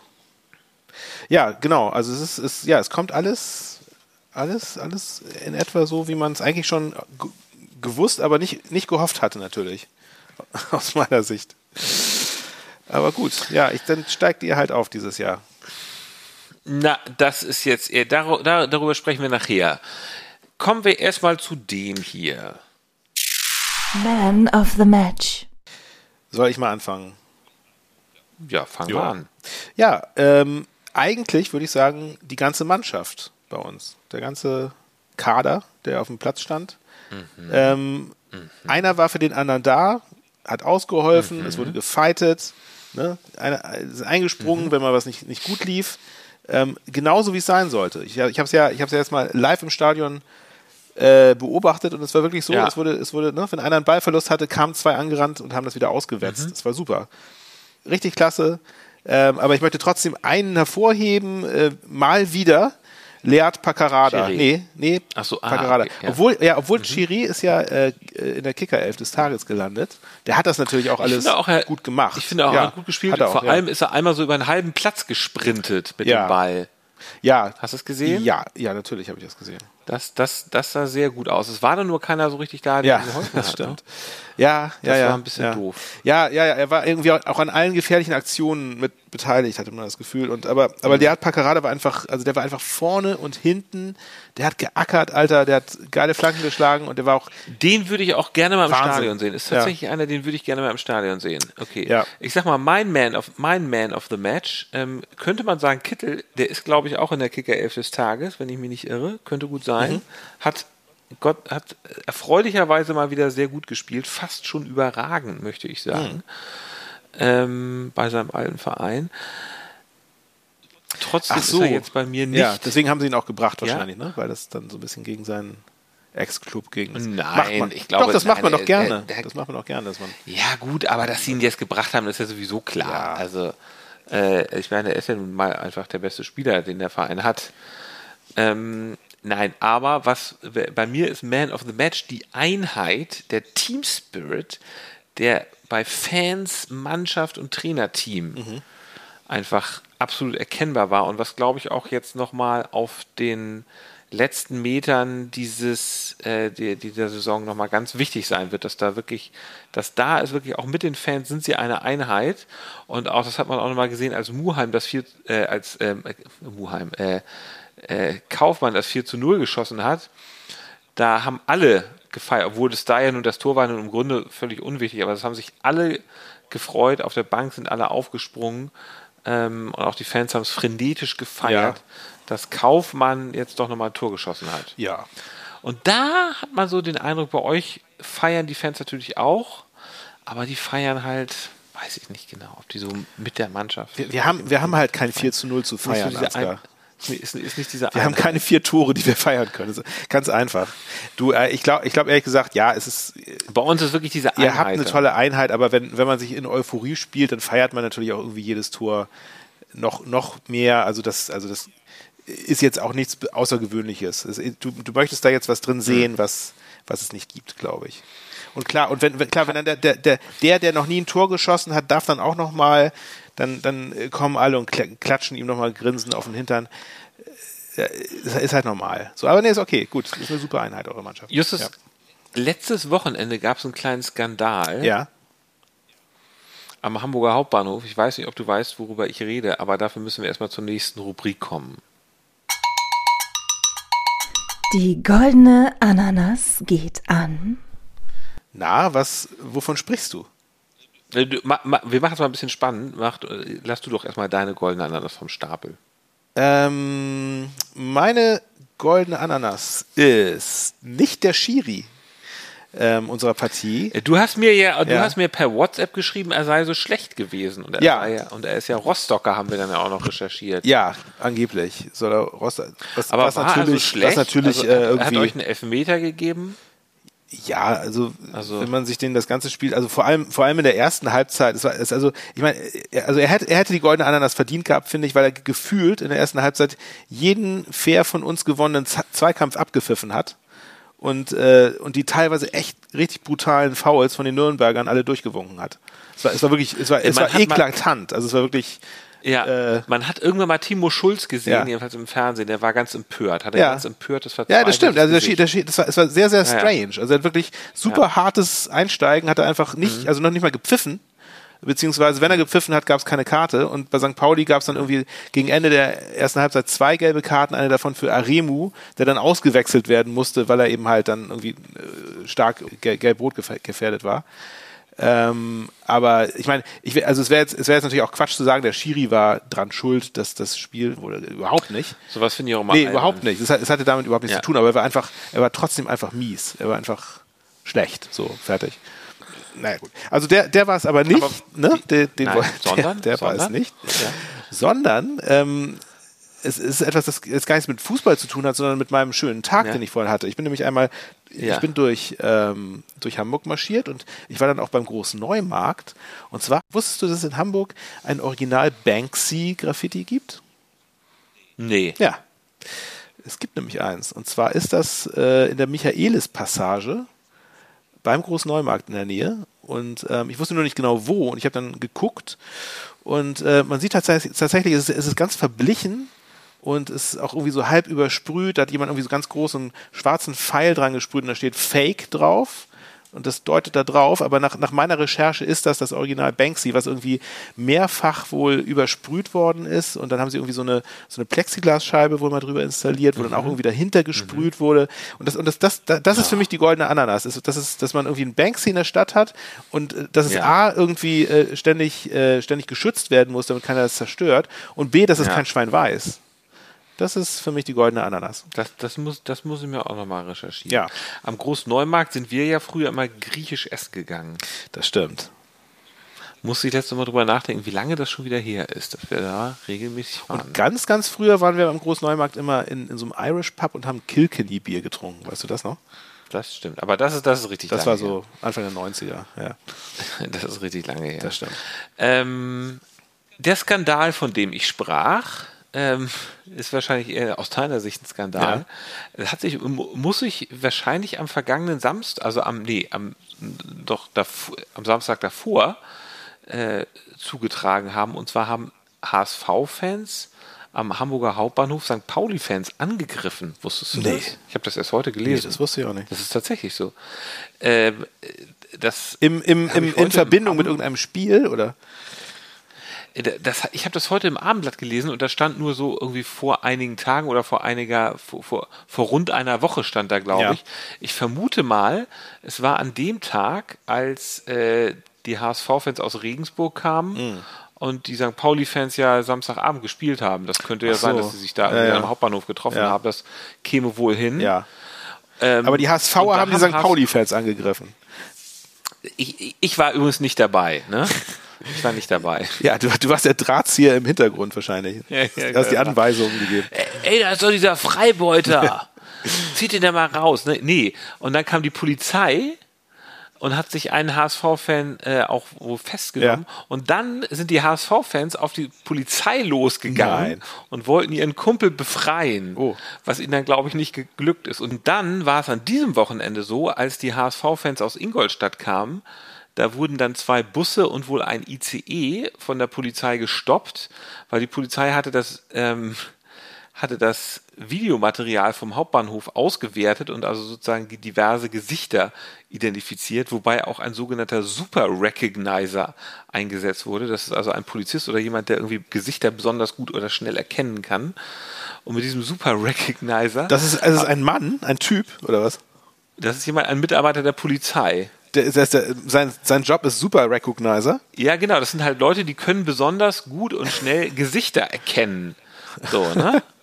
Ja, genau. Also es ist, ist ja, es kommt alles, alles, alles in etwa so, wie man es eigentlich schon gewusst, aber nicht, nicht gehofft hatte, natürlich. Aus meiner Sicht. Aber gut, ja, ich, dann steigt ihr halt auf dieses Jahr. Na, das ist jetzt, eher, dar, dar, darüber sprechen wir nachher. Kommen wir erstmal zu dem hier. Man of the Match. Soll ich mal anfangen? Ja, fangen wir an. Ja, ähm, eigentlich würde ich sagen, die ganze Mannschaft bei uns. Der ganze Kader, der auf dem Platz stand. Mhm. Ähm, mhm. Einer war für den anderen da, hat ausgeholfen, mhm. es wurde gefightet. Ne? Eine, ist eingesprungen, mhm. wenn mal was nicht, nicht gut lief. Ähm, genauso wie es sein sollte. Ich, ich habe es ja, ich ja jetzt mal live im Stadion äh, beobachtet und es war wirklich so, ja. es wurde, es wurde, ne, wenn einer einen Ballverlust hatte, kamen zwei angerannt und haben das wieder ausgewetzt. Mhm. Das war super. Richtig klasse. Ähm, aber ich möchte trotzdem einen hervorheben, äh, mal wieder, Leat Pacarada. Chiri. Nee, nee, Ach so, ah, Pacarada. Okay, ja. Obwohl, ja, obwohl mhm. Chiri ist ja äh, in der Kickerelf des Tages gelandet. Der hat das natürlich auch alles auch, er, gut gemacht. Ich finde auch, ja, er hat gut gespielt. Auch, Vor ja. allem ist er einmal so über einen halben Platz gesprintet mit dem Ball. Ja. Hast du es gesehen? Ja, ja, natürlich habe ich das gesehen. Das, das, das sah sehr gut aus. Es war dann nur keiner so richtig da, der ja, geholfen das hat. Ne? Stimmt. Ne? Ja, ja, das ja. war ein bisschen ja. doof. Ja, ja, ja, er war irgendwie auch an allen gefährlichen Aktionen mit beteiligt, hatte man das Gefühl. Und aber, aber mhm. der hat Paccarada war einfach, also der war einfach vorne und hinten. Der hat geackert, Alter. Der hat geile Flanken geschlagen und der war auch. Den würde ich auch gerne mal im Wahnsinn. Stadion sehen. Ist tatsächlich ja. einer, den würde ich gerne mal im Stadion sehen. Okay. Ja. Ich sag mal, mein Man of, mein Man of the Match ähm, könnte man sagen, Kittel. Der ist, glaube ich, auch in der Kicker 11 des Tages, wenn ich mich nicht irre. Könnte gut sein. Mhm. Hat Gott hat erfreulicherweise mal wieder sehr gut gespielt, fast schon überragend, möchte ich sagen. Mhm ähm, bei seinem alten Verein. Trotzdem so. ist er jetzt bei mir nicht. Ja, deswegen haben sie ihn auch gebracht wahrscheinlich, ja. ne? weil das dann so ein bisschen gegen seinen Ex-Club ging. Nein, ich glaube, doch, das macht man doch gerne. Der, der, das macht man doch gerne, dass man. Ja gut, aber dass sie ihn jetzt gebracht haben, ist ja sowieso klar. Ja. Also äh, ich meine, er ist ja nun mal einfach der beste Spieler, den der Verein hat. Ähm, nein, aber was bei mir ist Man of the Match die Einheit, der Team Spirit, der bei Fans, Mannschaft und Trainerteam mhm. einfach absolut erkennbar war und was glaube ich auch jetzt nochmal auf den letzten Metern dieses äh, die, dieser Saison nochmal ganz wichtig sein wird, dass da wirklich, dass da ist wirklich auch mit den Fans sind sie eine Einheit und auch das hat man auch nochmal gesehen, als Muheim das 4, äh, als ähm, äh, Muheim, äh, äh, Kaufmann das 4 zu 0 geschossen hat, da haben alle gefeiert, obwohl das da ja nun das Tor war nun im Grunde völlig unwichtig, aber es haben sich alle gefreut, auf der Bank sind alle aufgesprungen ähm, und auch die Fans haben es frenetisch gefeiert, ja. dass Kaufmann jetzt doch nochmal ein Tor geschossen hat. Ja. Und da hat man so den Eindruck, bei euch feiern die Fans natürlich auch, aber die feiern halt, weiß ich nicht genau, ob die so mit der Mannschaft. Wir, wir haben, wir haben halt kein 4 zu 0 zu feiern. So ein, ist, ist, nicht dieser wir haben keine vier Tore, die wir feiern können. ganz einfach. Du, äh, ich glaube, ich glaube ehrlich gesagt, ja, es ist. Bei uns ist wirklich diese Einheit. Ihr habt eine tolle Einheit, aber wenn, wenn man sich in Euphorie spielt, dann feiert man natürlich auch irgendwie jedes Tor noch, noch mehr. Also das, also das ist jetzt auch nichts Außergewöhnliches. Du, du möchtest da jetzt was drin sehen, was, was es nicht gibt, glaube ich. Und klar, und wenn, wenn klar, wenn dann der, der, der, der noch nie ein Tor geschossen hat, darf dann auch noch mal, dann, dann kommen alle und klatschen ihm noch mal grinsen auf den Hintern. Äh, ist halt normal. So, aber nee, ist okay, gut. Ist eine super Einheit, eure Mannschaft. Justus, ja. letztes Wochenende gab es einen kleinen Skandal. Ja. Am Hamburger Hauptbahnhof. Ich weiß nicht, ob du weißt, worüber ich rede, aber dafür müssen wir erstmal zur nächsten Rubrik kommen. Die goldene Ananas geht an. Na, was, wovon sprichst du? Äh, wir machen es mal ein bisschen spannend. Mach, äh, lass du doch erstmal deine goldene Ananas vom Stapel. Ähm, meine goldene Ananas ist nicht der Schiri ähm, unserer Partie. Äh, du hast mir ja, du ja. hast mir per WhatsApp geschrieben, er sei so schlecht gewesen. Und er, ja. ja. und er ist ja Rostocker, haben wir dann ja auch noch recherchiert. Ja, angeblich. Soll er Rostocker. Was, Aber was war natürlich, also schlecht? Was natürlich, also, äh, irgendwie, er hat euch einen Elfmeter gegeben? Ja, also, also, wenn man sich den das ganze Spiel, also vor allem vor allem in der ersten Halbzeit, es war es also ich meine, also er hätte er hätte die goldene Ananas verdient gehabt, finde ich, weil er gefühlt in der ersten Halbzeit jeden fair von uns gewonnenen Zweikampf abgepfiffen hat und äh, und die teilweise echt richtig brutalen Fouls von den Nürnbergern alle durchgewunken hat. Es war es war wirklich es war es war eklatant, also es war wirklich ja, äh, man hat irgendwann mal Timo Schulz gesehen, ja. jedenfalls im Fernsehen, der war ganz empört, hat er ja. ganz empört, das Ja, das stimmt, also der, der, das, war, das war sehr, sehr strange. Also er hat wirklich super hartes Einsteigen, hat er einfach nicht, mhm. also noch nicht mal gepfiffen, beziehungsweise wenn er gepfiffen hat, gab es keine Karte und bei St. Pauli gab es dann irgendwie gegen Ende der ersten Halbzeit zwei gelbe Karten, eine davon für Aremu, der dann ausgewechselt werden musste, weil er eben halt dann irgendwie äh, stark gelb-rot gefährdet war. Ähm, aber ich meine, ich, also es wäre jetzt, es wäre jetzt natürlich auch Quatsch zu sagen, der Schiri war dran schuld, dass das Spiel wurde überhaupt nicht. Sowas finde ich auch mal. Nee, überhaupt nicht. Es, es, hatte damit überhaupt nichts ja. zu tun, aber er war einfach, er war trotzdem einfach mies. Er war einfach schlecht. So, fertig. Naja, gut. Also der, der war es aber nicht, aber ne? Den, den nein, sondern, der, der war es nicht. Ja. Sondern ähm, es ist etwas, das jetzt gar nichts mit Fußball zu tun hat, sondern mit meinem schönen Tag, ja. den ich vorhin hatte. Ich bin nämlich einmal, ja. ich bin durch, ähm, durch Hamburg marschiert und ich war dann auch beim großen Neumarkt. Und zwar, wusstest du, dass es in Hamburg ein Original Banksy-Graffiti gibt? Nee. Ja. Es gibt nämlich eins. Und zwar ist das äh, in der Michaelis-Passage beim Großen Neumarkt in der Nähe. Und ähm, ich wusste nur nicht genau wo. Und ich habe dann geguckt. Und äh, man sieht tatsächlich, tatsächlich es, ist, es ist ganz verblichen und es ist auch irgendwie so halb übersprüht. Da hat jemand irgendwie so ganz großen schwarzen Pfeil dran gesprüht und da steht Fake drauf. Und das deutet da drauf, aber nach, nach meiner Recherche ist das das Original Banksy, was irgendwie mehrfach wohl übersprüht worden ist. Und dann haben sie irgendwie so eine, so eine Plexiglasscheibe wohl mal drüber installiert, wo mhm. dann auch mhm. irgendwie dahinter gesprüht mhm. wurde. Und das, und das, das, das, das ja. ist für mich die goldene Ananas. Das ist, dass man irgendwie ein Banksy in der Stadt hat und äh, dass es ja. A, irgendwie äh, ständig, äh, ständig geschützt werden muss, damit keiner das zerstört. Und B, dass es ja. kein Schwein weiß. Das ist für mich die goldene Ananas. Das, das, muss, das muss ich mir auch nochmal recherchieren. Ja. Am Großneumarkt sind wir ja früher immer griechisch essen gegangen. Das stimmt. Muss ich letzte Mal drüber nachdenken, wie lange das schon wieder her ist, dass wir da regelmäßig waren. Und ganz, ganz früher waren wir am Großneumarkt immer in, in so einem Irish Pub und haben Kilkenny-Bier getrunken. Weißt du das noch? Das stimmt. Aber das ist, das ist richtig das lange Das war so her. Anfang der 90er, ja. Das ist richtig lange her. Das stimmt. Ähm, der Skandal, von dem ich sprach, ähm, ist wahrscheinlich eher aus deiner Sicht ein Skandal. Ja. Hat sich, muss sich wahrscheinlich am vergangenen Samstag, also am, nee, am, doch davor, am Samstag davor äh, zugetragen haben. Und zwar haben HSV-Fans am Hamburger Hauptbahnhof St. Pauli-Fans angegriffen. Wusstest du nee. das? Ich habe das erst heute gelesen. Nee, das wusste ich auch nicht. Das ist tatsächlich so. Ähm, das Im, im, im, in Verbindung mit irgendeinem Spiel, oder? Äh, das, ich habe das heute im Abendblatt gelesen und da stand nur so irgendwie vor einigen Tagen oder vor einiger, vor, vor, vor rund einer Woche stand da, glaube ja. ich. Ich vermute mal, es war an dem Tag, als äh, die HSV-Fans aus Regensburg kamen. Mhm. Und die St. Pauli-Fans ja Samstagabend gespielt haben. Das könnte ja so. sein, dass sie sich da ja, ja. am Hauptbahnhof getroffen haben. Das käme wohl hin. Ja. Ähm, Aber die HSVer haben die St. Pauli-Fans angegriffen. Ich, ich war übrigens nicht dabei, ne? Ich war nicht dabei. Ja, du, du warst der Drahtzieher im Hintergrund wahrscheinlich. Ja, ja, du hast die Anweisungen gegeben. Ey, da ist doch dieser Freibeuter. Zieht ihn da mal raus. Ne? Nee. Und dann kam die Polizei und hat sich einen HSV-Fan äh, auch wo festgenommen. Ja. Und dann sind die HSV-Fans auf die Polizei losgegangen Nein. und wollten ihren Kumpel befreien, oh. was ihnen dann, glaube ich, nicht geglückt ist. Und dann war es an diesem Wochenende so, als die HSV-Fans aus Ingolstadt kamen, da wurden dann zwei Busse und wohl ein ICE von der Polizei gestoppt, weil die Polizei hatte das ähm, hatte das Videomaterial vom Hauptbahnhof ausgewertet und also sozusagen diverse Gesichter identifiziert, wobei auch ein sogenannter Super Recognizer eingesetzt wurde. Das ist also ein Polizist oder jemand, der irgendwie Gesichter besonders gut oder schnell erkennen kann. Und mit diesem Super Recognizer. Das ist, also ein Mann, ein Typ oder was? Das ist jemand, ein Mitarbeiter der Polizei. Der, heißt, der, sein, sein Job ist Super Recognizer. Ja, genau. Das sind halt Leute, die können besonders gut und schnell Gesichter erkennen. So, ne?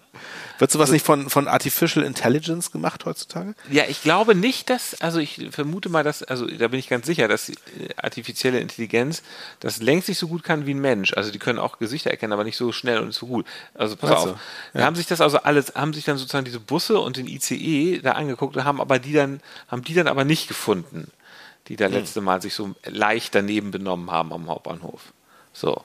Wird sowas also, nicht von, von Artificial Intelligence gemacht heutzutage? Ja, ich glaube nicht, dass, also ich vermute mal, dass, also da bin ich ganz sicher, dass artifizielle Intelligenz das längst nicht so gut kann wie ein Mensch. Also die können auch Gesichter erkennen, aber nicht so schnell und so gut. Also pass also, auf. Ja. haben sich das also alles, haben sich dann sozusagen diese Busse und den ICE da angeguckt und haben aber die dann, haben die dann aber nicht gefunden, die da hm. letzte Mal sich so leicht daneben benommen haben am Hauptbahnhof. So.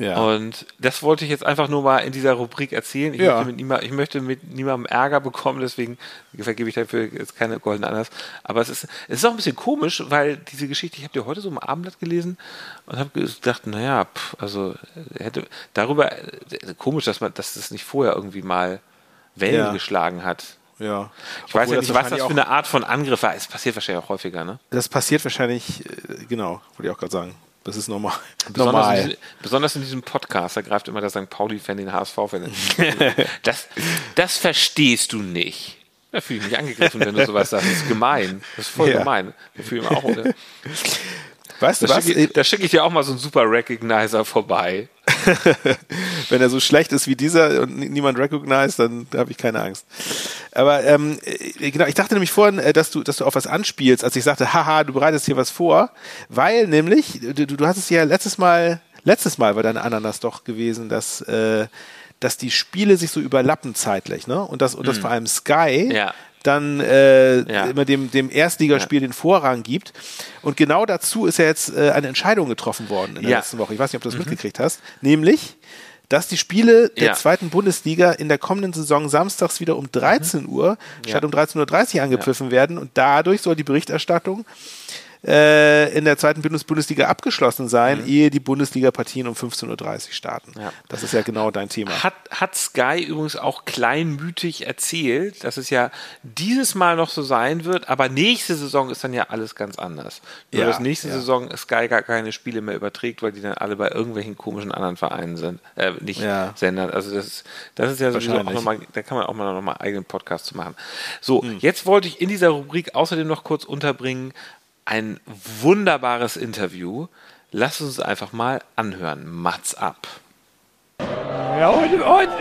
Ja. Und das wollte ich jetzt einfach nur mal in dieser Rubrik erzählen. Ich, ja. möchte, mit niemand, ich möchte mit niemandem Ärger bekommen, deswegen vergebe ich dafür jetzt keine goldene Anlass. Aber es ist, es ist auch ein bisschen komisch, weil diese Geschichte, ich habe die heute so im Abendblatt gelesen und habe gedacht, naja, pff, also hätte darüber komisch, dass man, dass das nicht vorher irgendwie mal Wellen ja. geschlagen hat. Ja. Ich Obwohl weiß ja nicht, was das für eine Art von Angriff war. Es passiert wahrscheinlich auch häufiger, ne? Das passiert wahrscheinlich, äh, genau, wollte ich auch gerade sagen. Das ist normal. Besonders, normal. In, besonders in diesem Podcast, da greift immer der St. Pauli-Fan den HSV-Fan. das, das verstehst du nicht. Da fühle ich mich angegriffen, wenn du sowas sagst. Das ist gemein. Das ist voll ja. gemein. Da fühle ich mich auch. Oder? Weißt du da was? Schicke, da schicke ich dir auch mal so einen super Recognizer vorbei. Wenn er so schlecht ist wie dieser und niemand recognized, dann habe ich keine Angst. Aber ähm, äh, genau, ich dachte nämlich vorhin, äh, dass du, dass du auf was anspielst, als ich sagte, haha, du bereitest hier was vor, weil nämlich, du, du hast es ja letztes Mal, letztes Mal war deine Ananas doch gewesen, dass äh, dass die Spiele sich so überlappen zeitlich, ne? Und das, und das mm. vor allem Sky ja dann äh, ja. immer dem, dem Erstligaspiel ja. den Vorrang gibt. Und genau dazu ist ja jetzt äh, eine Entscheidung getroffen worden in der ja. letzten Woche. Ich weiß nicht, ob du das mhm. mitgekriegt hast. Nämlich, dass die Spiele der zweiten Bundesliga in der kommenden Saison samstags wieder um 13 mhm. Uhr statt um 13.30 Uhr angepfiffen werden. Und dadurch soll die Berichterstattung äh, in der zweiten Bundesliga abgeschlossen sein, mhm. ehe die Bundesliga-Partien um 15.30 Uhr starten. Ja. Das ist ja genau dein Thema. Hat, hat Sky übrigens auch kleinmütig erzählt, dass es ja dieses Mal noch so sein wird, aber nächste Saison ist dann ja alles ganz anders. Nur ja, dass nächste ja. Saison Sky gar keine Spiele mehr überträgt, weil die dann alle bei irgendwelchen komischen anderen Vereinen sind, äh, nicht ja. Sendern. Also das, das ist ja sowieso auch nochmal, da kann man auch mal nochmal eigenen Podcast zu machen. So, hm. jetzt wollte ich in dieser Rubrik außerdem noch kurz unterbringen, ein wunderbares Interview. Lass uns einfach mal anhören. Mats ab. Ja, heute, heute,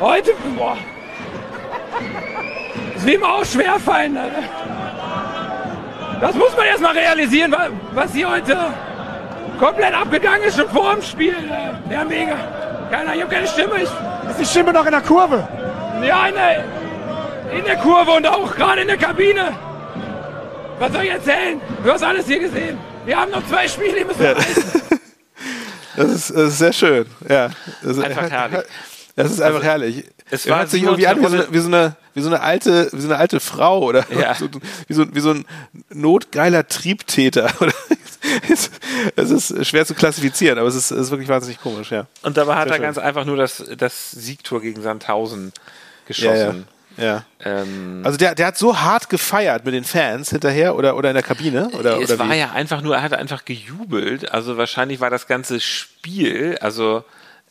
heute, boah. Das will mir auch schwerfallen. Das muss man erstmal realisieren, was hier heute komplett abgegangen ist, schon vor dem Spiel. Ja, mega. Keiner, ich habe keine Stimme. Ich ist die Stimme noch in der Kurve? Ja, in der, in der Kurve und auch gerade in der Kabine. Was soll ich erzählen? Du hast alles hier gesehen. Wir haben noch zwei Spiele, die müssen wir ja. das, ist, das ist sehr schön. Ja. Das ist einfach herrlich. Das ist einfach also, herrlich. Es war sich irgendwie an wie so, eine, wie so, eine, wie so eine alte, wie so eine alte Frau oder ja. so, wie, so, wie so ein notgeiler Triebtäter. es ist schwer zu klassifizieren, aber es ist, es ist wirklich wahnsinnig komisch, ja. Und dabei hat Sehr er schön. ganz einfach nur das, das Siegtor gegen Sandhausen geschossen. Ja, ja. Ja. Ähm, also der, der hat so hart gefeiert mit den Fans hinterher oder, oder in der Kabine? Oder, es oder war wie? ja einfach nur, er hat einfach gejubelt. Also wahrscheinlich war das ganze Spiel, also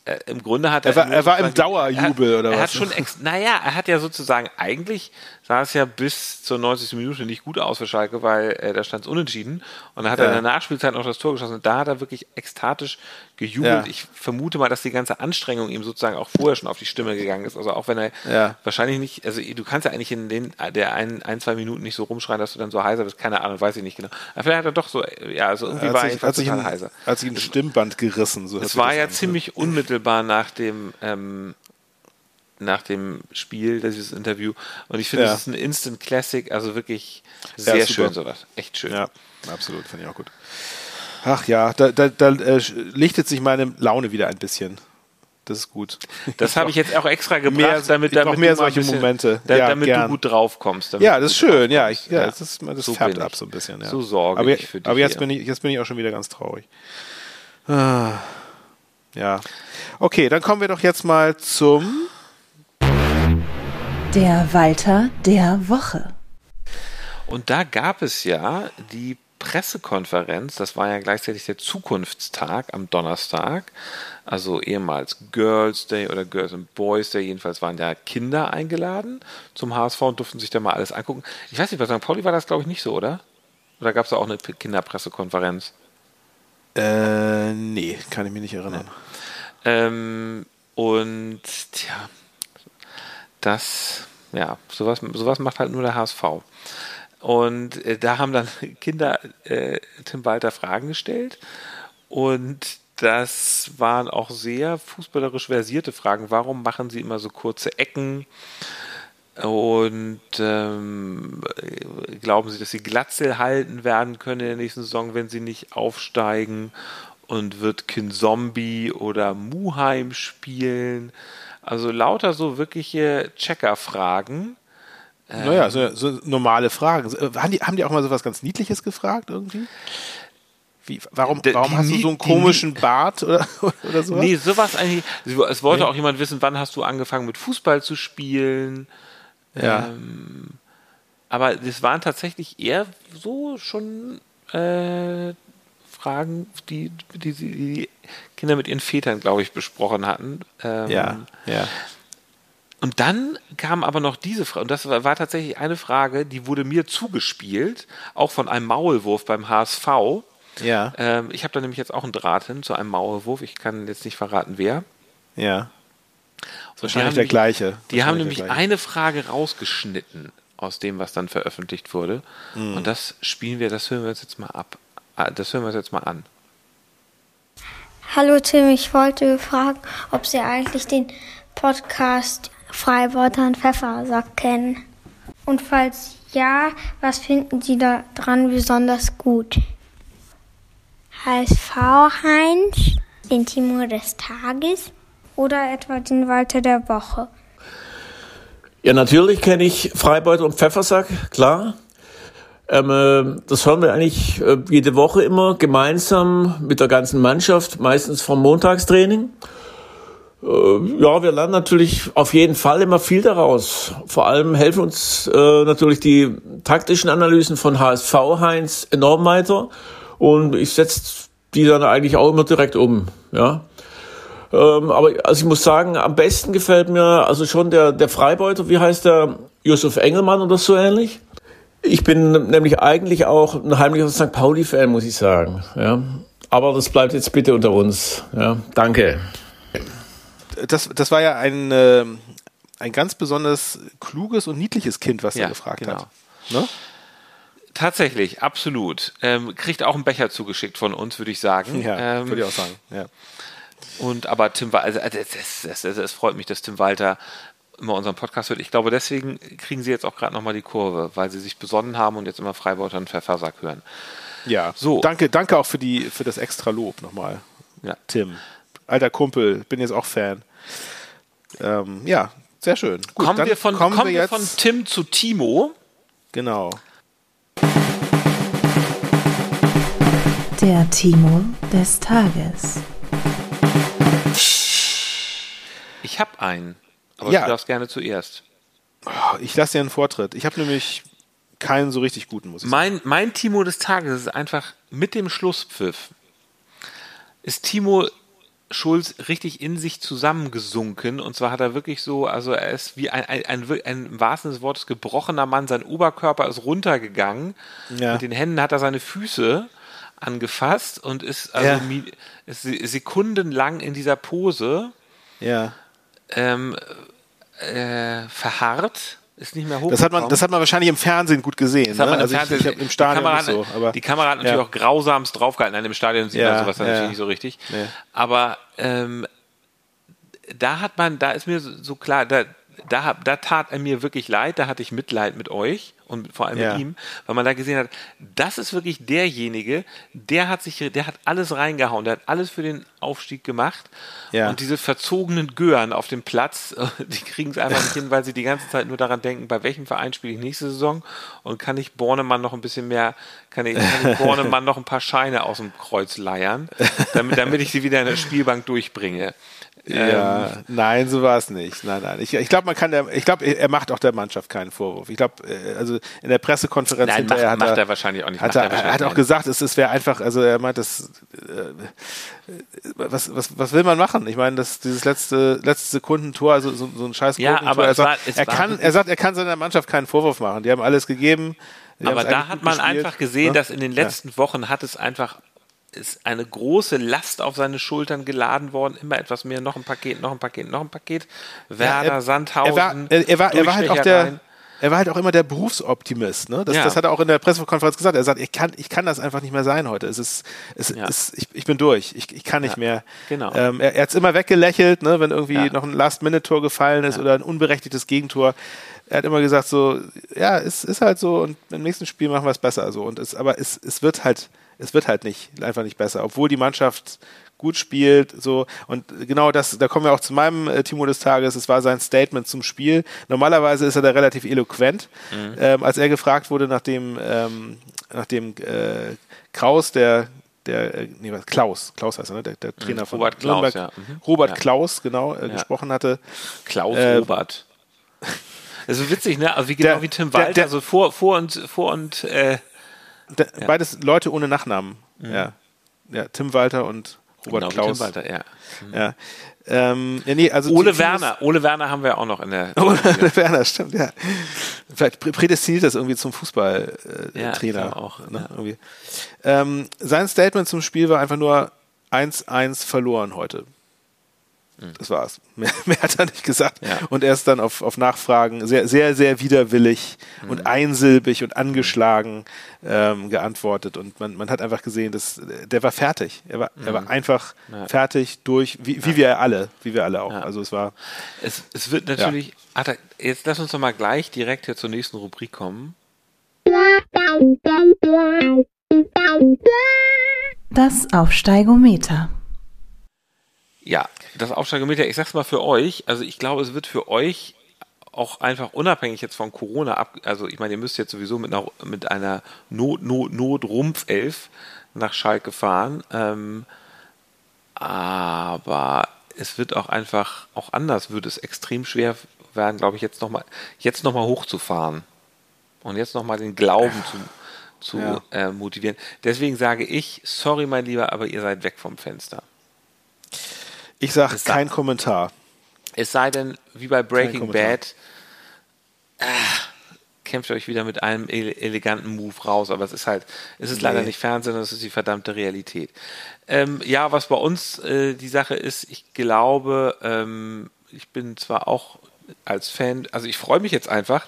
äh, im Grunde hat er. Er war, er war im Dauerjubel er hat, oder er was? Hat schon naja, er hat ja sozusagen eigentlich sah es ja bis zur 90. Minute nicht gut aus für Schalke, weil äh, da stand es unentschieden. Und dann hat ja. er in der Nachspielzeit noch das Tor geschossen. Und da hat er wirklich ekstatisch gejubelt. Ja. Ich vermute mal, dass die ganze Anstrengung ihm sozusagen auch vorher schon auf die Stimme gegangen ist. Also auch wenn er ja. wahrscheinlich nicht, also du kannst ja eigentlich in den der ein, ein, zwei Minuten nicht so rumschreien, dass du dann so heiser bist. Keine Ahnung, weiß ich nicht genau. Aber vielleicht hat er doch so, ja, also irgendwie er war sich, er total ein, heiser. Hat sich ein Stimmband gerissen. So es war ja ziemlich unmittelbar nach dem ähm, nach dem Spiel, dieses Interview. Und ich finde, ja. ist ein Instant Classic, also wirklich sehr ja, schön sowas. Echt schön. Ja, absolut, finde ich auch gut. Ach ja, da, da, da äh, lichtet sich meine Laune wieder ein bisschen. Das ist gut. Das habe ich jetzt auch extra gebracht, mehr, damit, damit mehr solche bisschen, Momente. Da, ja, damit gern. du gut drauf kommst. Ja, das ist schön. Ja, ich, ja, das, ist, das so färbt ab so ein bisschen. Ja. So sorge aber, ich für dich. Aber jetzt bin ich, jetzt bin ich auch schon wieder ganz traurig. Ah, ja. Okay, dann kommen wir doch jetzt mal zum der Walter der Woche. Und da gab es ja die Pressekonferenz, das war ja gleichzeitig der Zukunftstag am Donnerstag, also ehemals Girls Day oder Girls and Boys Day, jedenfalls waren ja Kinder eingeladen zum HSV und durften sich da mal alles angucken. Ich weiß nicht, bei St. Pauli war das glaube ich nicht so, oder? Oder gab es da auch eine Kinderpressekonferenz? Äh, nee, kann ich mich nicht erinnern. Ähm, und tja, das, ja, sowas, sowas macht halt nur der HSV. Und äh, da haben dann Kinder äh, Tim Walter Fragen gestellt und das waren auch sehr fußballerisch versierte Fragen. Warum machen sie immer so kurze Ecken? Und ähm, glauben Sie, dass Sie Glatzel halten werden können in der nächsten Saison, wenn Sie nicht aufsteigen? Und wird Zombie oder Muheim spielen? Also lauter so wirkliche Checker-Fragen. Naja, so, so, normale Fragen. Äh, haben die, haben die auch mal so was ganz Niedliches gefragt irgendwie? Wie, warum warum die, hast du so einen komischen die, Bart oder, oder sowas? Nee, sowas eigentlich. Es wollte nee. auch jemand wissen, wann hast du angefangen mit Fußball zu spielen? Ja. Ähm, aber das waren tatsächlich eher so schon äh, Fragen, die, die, die Kinder mit ihren Vätern, glaube ich, besprochen hatten. Ähm, ja, ja. Und dann kam aber noch diese Frage, und das war, war, tatsächlich eine Frage, die wurde mir zugespielt, auch von einem Maulwurf beim HSV. Ja. Ähm, ich habe da nämlich jetzt auch einen Draht hin zu einem Maulwurf. Ich kann jetzt nicht verraten, wer. Ja. Wahrscheinlich der gleiche. Die haben nämlich eine Frage rausgeschnitten aus dem, was dann veröffentlicht wurde. Mhm. Und das spielen wir, das hören wir uns jetzt mal ab. Ah, das hören wir uns jetzt mal an. Hallo Tim, ich wollte fragen, ob Sie eigentlich den Podcast Freiwörter und Pfeffersack kennen. Und falls ja, was finden Sie da dran besonders gut? HSV Heinz, den Timo des Tages oder etwa den Walter der Woche? Ja, natürlich kenne ich Freibeuter und Pfeffersack, klar. Ähm, äh, das hören wir eigentlich äh, jede Woche immer gemeinsam mit der ganzen Mannschaft, meistens vom Montagstraining. Äh, ja, wir lernen natürlich auf jeden Fall immer viel daraus. Vor allem helfen uns äh, natürlich die taktischen Analysen von HSV Heinz enorm weiter. Und ich setze die dann eigentlich auch immer direkt um. Ja. Ähm, aber also ich muss sagen, am besten gefällt mir also schon der, der Freibeuter, wie heißt der? Josef Engelmann oder so ähnlich. Ich bin nämlich eigentlich auch ein heimlicher St. Pauli-Fan, muss ich sagen. Ja. Aber das bleibt jetzt bitte unter uns. Ja. Danke. Das, das war ja ein, äh, ein ganz besonders kluges und niedliches Kind, was ja, er gefragt genau. hat. Ne? Tatsächlich, absolut. Ähm, kriegt auch einen Becher zugeschickt von uns, würde ich sagen. Ja, ähm, würde ich auch sagen. Ja. Und aber Tim Walter, also, es freut mich, dass Tim Walter immer unseren Podcast hört. Ich glaube, deswegen kriegen sie jetzt auch gerade nochmal die Kurve, weil sie sich besonnen haben und jetzt immer Freibeuter und Pfeffersack hören. Ja, so. Danke, danke auch für, die, für das extra Lob nochmal. Ja. Tim. Alter Kumpel, bin jetzt auch Fan. Ähm, ja, sehr schön. Gut, kommen wir, von, kommen, kommen wir, von Tim zu Timo. Genau. Der Timo des Tages. Ich habe einen. Aber ja. du darfst gerne zuerst. Oh, ich lasse dir einen Vortritt. Ich habe nämlich keinen so richtig guten, muss ich mein, sagen. Mein Timo des Tages ist einfach mit dem Schlusspfiff. Ist Timo Schulz richtig in sich zusammengesunken. Und zwar hat er wirklich so, also er ist wie ein, ein, ein, ein im wahrsten des Wortes gebrochener Mann. Sein Oberkörper ist runtergegangen. Ja. Mit den Händen hat er seine Füße angefasst und ist also ja. ist sekundenlang in dieser Pose. Ja. Ähm, äh, verharrt ist nicht mehr hochgekommen. Das hat man, das hat man wahrscheinlich im Fernsehen gut gesehen. Das hat man ne? im also Fernsehen, ich, ich im Stadion die Kamera, so, aber, die Kamera hat natürlich ja. auch grausamst draufgehalten. Nein, im Stadion sieht ja, man sowas ja. natürlich nicht so richtig. Nee. Aber ähm, da hat man, da ist mir so klar, da, da, da tat er mir wirklich leid, da hatte ich Mitleid mit euch und vor allem ja. mit ihm, weil man da gesehen hat, das ist wirklich derjenige, der hat sich, der hat alles reingehauen, der hat alles für den Aufstieg gemacht. Ja. Und diese verzogenen Gören auf dem Platz, die kriegen es einfach nicht hin, weil sie die ganze Zeit nur daran denken, bei welchem Verein spiele ich nächste Saison und kann ich Bornemann noch ein bisschen mehr, kann ich, kann ich Bornemann noch ein paar Scheine aus dem Kreuz leiern, damit, damit ich sie wieder in der Spielbank durchbringe. Ja, ähm, nein, so war es nicht. Nein, nein. Ich, ich glaube, man kann der, ich glaube, er macht auch der Mannschaft keinen Vorwurf. Ich glaube, äh, also in der Pressekonferenz nein, macht, hat macht er, er, wahrscheinlich auch nicht. Hat er, er, hat auch gesagt, es, es wäre einfach, also er meint, das, äh, was, was, was will man machen? Ich meine, das, dieses letzte, letzte Sekundentor, also so, so ein scheiß ja, aber er, sagt, war, er, kann, er sagt, er kann seiner Mannschaft keinen Vorwurf machen. Die haben alles gegeben. Aber da hat man gespielt. einfach gesehen, ja? dass in den letzten ja. Wochen hat es einfach ist eine große Last auf seine Schultern geladen worden, immer etwas mehr, noch ein Paket, noch ein Paket, noch ein Paket. Werder, ja, er, Sandhausen. Er war, er, er war, er war halt auch der, er war halt auch immer der Berufsoptimist. Ne? Das, ja. das hat er auch in der Pressekonferenz gesagt. Er sagt, ich kann, ich kann das einfach nicht mehr sein heute. Es ist, es ja. ist, ich, ich bin durch. Ich, ich kann nicht mehr. Genau. Ähm, er, er hat es immer weggelächelt, ne? wenn irgendwie noch ein Last-Minute-Tor gefallen ist oder ein unberechtigtes Gegentor. Er hat immer gesagt so, ja, es ist halt so und im nächsten Spiel machen wir es besser. So und es, aber es, es wird halt es wird halt nicht, einfach nicht besser, obwohl die Mannschaft gut spielt, so und genau das, da kommen wir auch zu meinem äh, Timo des Tages. Es war sein Statement zum Spiel. Normalerweise ist er da relativ eloquent, mhm. ähm, als er gefragt wurde, nachdem ähm, nachdem äh, Kraus der der, äh, nee, was, Klaus, Klaus heißt er, ne? der, der mhm. Trainer von Robert Klaus, ja. Mhm. Robert ja. Klaus, genau, äh, ja. gesprochen hatte. Klaus äh, Robert. Das ist witzig, ne? Also wie genau der, wie Tim Walter, der, also vor, vor und vor und äh, ja. Beides Leute ohne Nachnamen. Mhm. Ja. ja, Tim Walter und Robert genau, Klaus. Tim Walter, ja. Mhm. ja. Ähm, ja, nee, also Ole Werner, Ole Werner haben wir auch noch in der. Ole Werner, stimmt, ja. Vielleicht prädestiniert das irgendwie zum Fußballtrainer. Äh, ja, auch. Ne, irgendwie. Ähm, sein Statement zum Spiel war einfach nur 1-1 verloren heute. Mhm. Das war's. Mehr, mehr, hat er nicht gesagt. Ja. Und er ist dann auf, auf Nachfragen sehr, sehr, sehr widerwillig mhm. und einsilbig und angeschlagen ähm, geantwortet. Und man, man hat einfach gesehen, dass der war fertig. Er war, mhm. er war mhm. einfach ja. fertig durch, wie, wie ja. wir alle, wie wir alle auch. Also es war. Es, es wird natürlich. Ach, jetzt lass uns doch mal gleich direkt hier zur nächsten Rubrik kommen. Das Aufsteigometer. Ja, das Aufsteigemeter, ich sag's mal für euch, also ich glaube, es wird für euch auch einfach unabhängig jetzt von Corona ab, also ich meine, ihr müsst jetzt sowieso mit einer, mit einer Not, Not, Notrumpfelf nach Schalke fahren, ähm, aber es wird auch einfach, auch anders wird es extrem schwer werden, glaube ich, jetzt nochmal, jetzt nochmal hochzufahren und jetzt nochmal den Glauben zu, zu ja. äh, motivieren. Deswegen sage ich, sorry mein Lieber, aber ihr seid weg vom Fenster. Ich sage kein sei, Kommentar. Es sei denn, wie bei Breaking Bad, äh, kämpft euch wieder mit einem eleganten Move raus, aber es ist halt, es ist nee. leider nicht Fernsehen, das ist die verdammte Realität. Ähm, ja, was bei uns äh, die Sache ist, ich glaube, ähm, ich bin zwar auch als Fan, also ich freue mich jetzt einfach,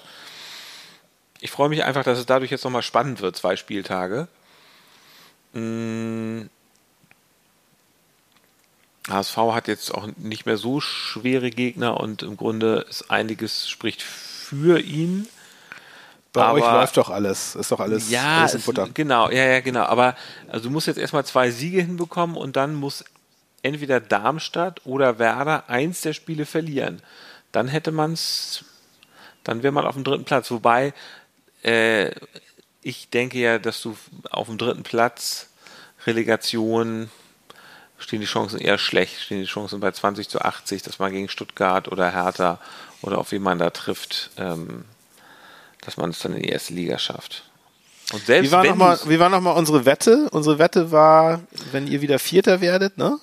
ich freue mich einfach, dass es dadurch jetzt nochmal spannend wird, zwei Spieltage. Mm, HSV hat jetzt auch nicht mehr so schwere Gegner und im Grunde ist einiges spricht für ihn. Bei aber, euch läuft doch alles, ist doch alles, ja, alles im Futter. genau, ja, ja, genau. Aber also du musst jetzt erstmal zwei Siege hinbekommen und dann muss entweder Darmstadt oder Werder eins der Spiele verlieren. Dann hätte man es, dann wäre man auf dem dritten Platz. Wobei äh, ich denke ja, dass du auf dem dritten Platz Relegation stehen die Chancen eher schlecht, stehen die Chancen bei 20 zu 80, dass man gegen Stuttgart oder Hertha oder auf man da trifft, ähm, dass man es dann in die erste Liga schafft. Und selbst wie war nochmal noch, unsere Wette? Unsere Wette war, wenn ihr wieder Vierter werdet, ne?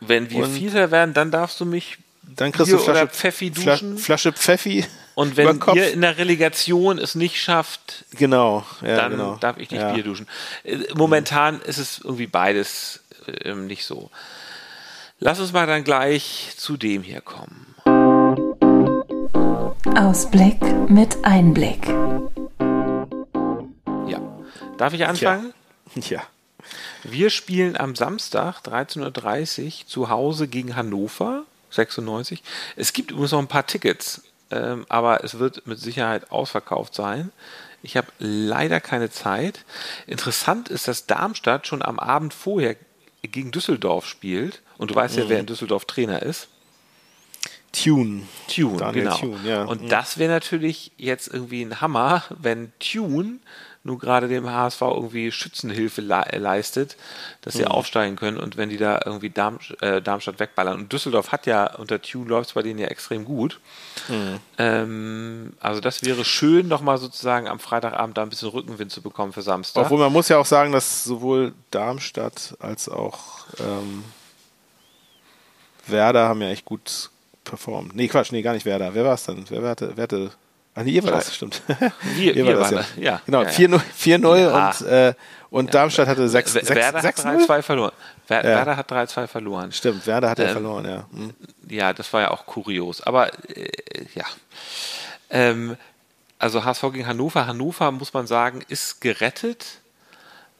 Wenn wir Und- Vierter werden, dann darfst du mich Dann kriegst Bier du Flasche, oder Pfeffi duschen. Flasche Pfeffi. Und wenn ihr in der Relegation es nicht schafft, Genau, ja, dann genau. darf ich nicht ja. Bier duschen. Äh, Momentan ist es irgendwie beides ähm, nicht so. Lass uns mal dann gleich zu dem hier kommen. Ausblick mit Einblick. Ja. Darf ich anfangen? Ja. Wir spielen am Samstag 13.30 Uhr zu Hause gegen Hannover 96. Es gibt übrigens noch ein paar Tickets, ähm, aber es wird mit Sicherheit ausverkauft sein. Ich habe leider keine Zeit. Interessant ist, dass Darmstadt schon am Abend vorher gegen Düsseldorf spielt. Und du weißt ja, wer in Düsseldorf Trainer ist. Tune. Tune, Daniel genau. Thune, ja. Und Mhm. das wäre natürlich jetzt irgendwie ein Hammer, wenn Tune nur gerade dem HSV irgendwie Schützenhilfe le leistet, dass Mhm. sie aufsteigen können und wenn die da irgendwie Darm äh, Darmstadt wegballern. Und Düsseldorf hat ja unter Tune läuft es bei denen ja extrem gut. Mhm. Ähm, also das wäre schön, nochmal sozusagen am Freitagabend da ein bisschen Rückenwind zu bekommen für Samstag. Obwohl man muss ja auch sagen, dass sowohl Darmstadt als auch ähm, Werder haben ja echt gut performt. Nee, Quatsch, nee, gar nicht Werder. Wer war es dann? Wer hatte, wer hatte Ach nee, ihr war das, stimmt. Wir- Ihr wir war das, waren ja. ja. Genau, Ja, ja. 4-0 4-0 Ja. und, äh, und Darmstadt hatte 6 Wer- Werder hat 6-0? 3-2 verloren. Wer Ja. Werder hat 3-2 verloren. Stimmt, Werder hat ja Ähm, verloren, ja. Hm. Ja, das war ja auch kurios. Aber äh, ja. Ähm, also HSV gegen Hannover. Hannover, muss man sagen, ist gerettet.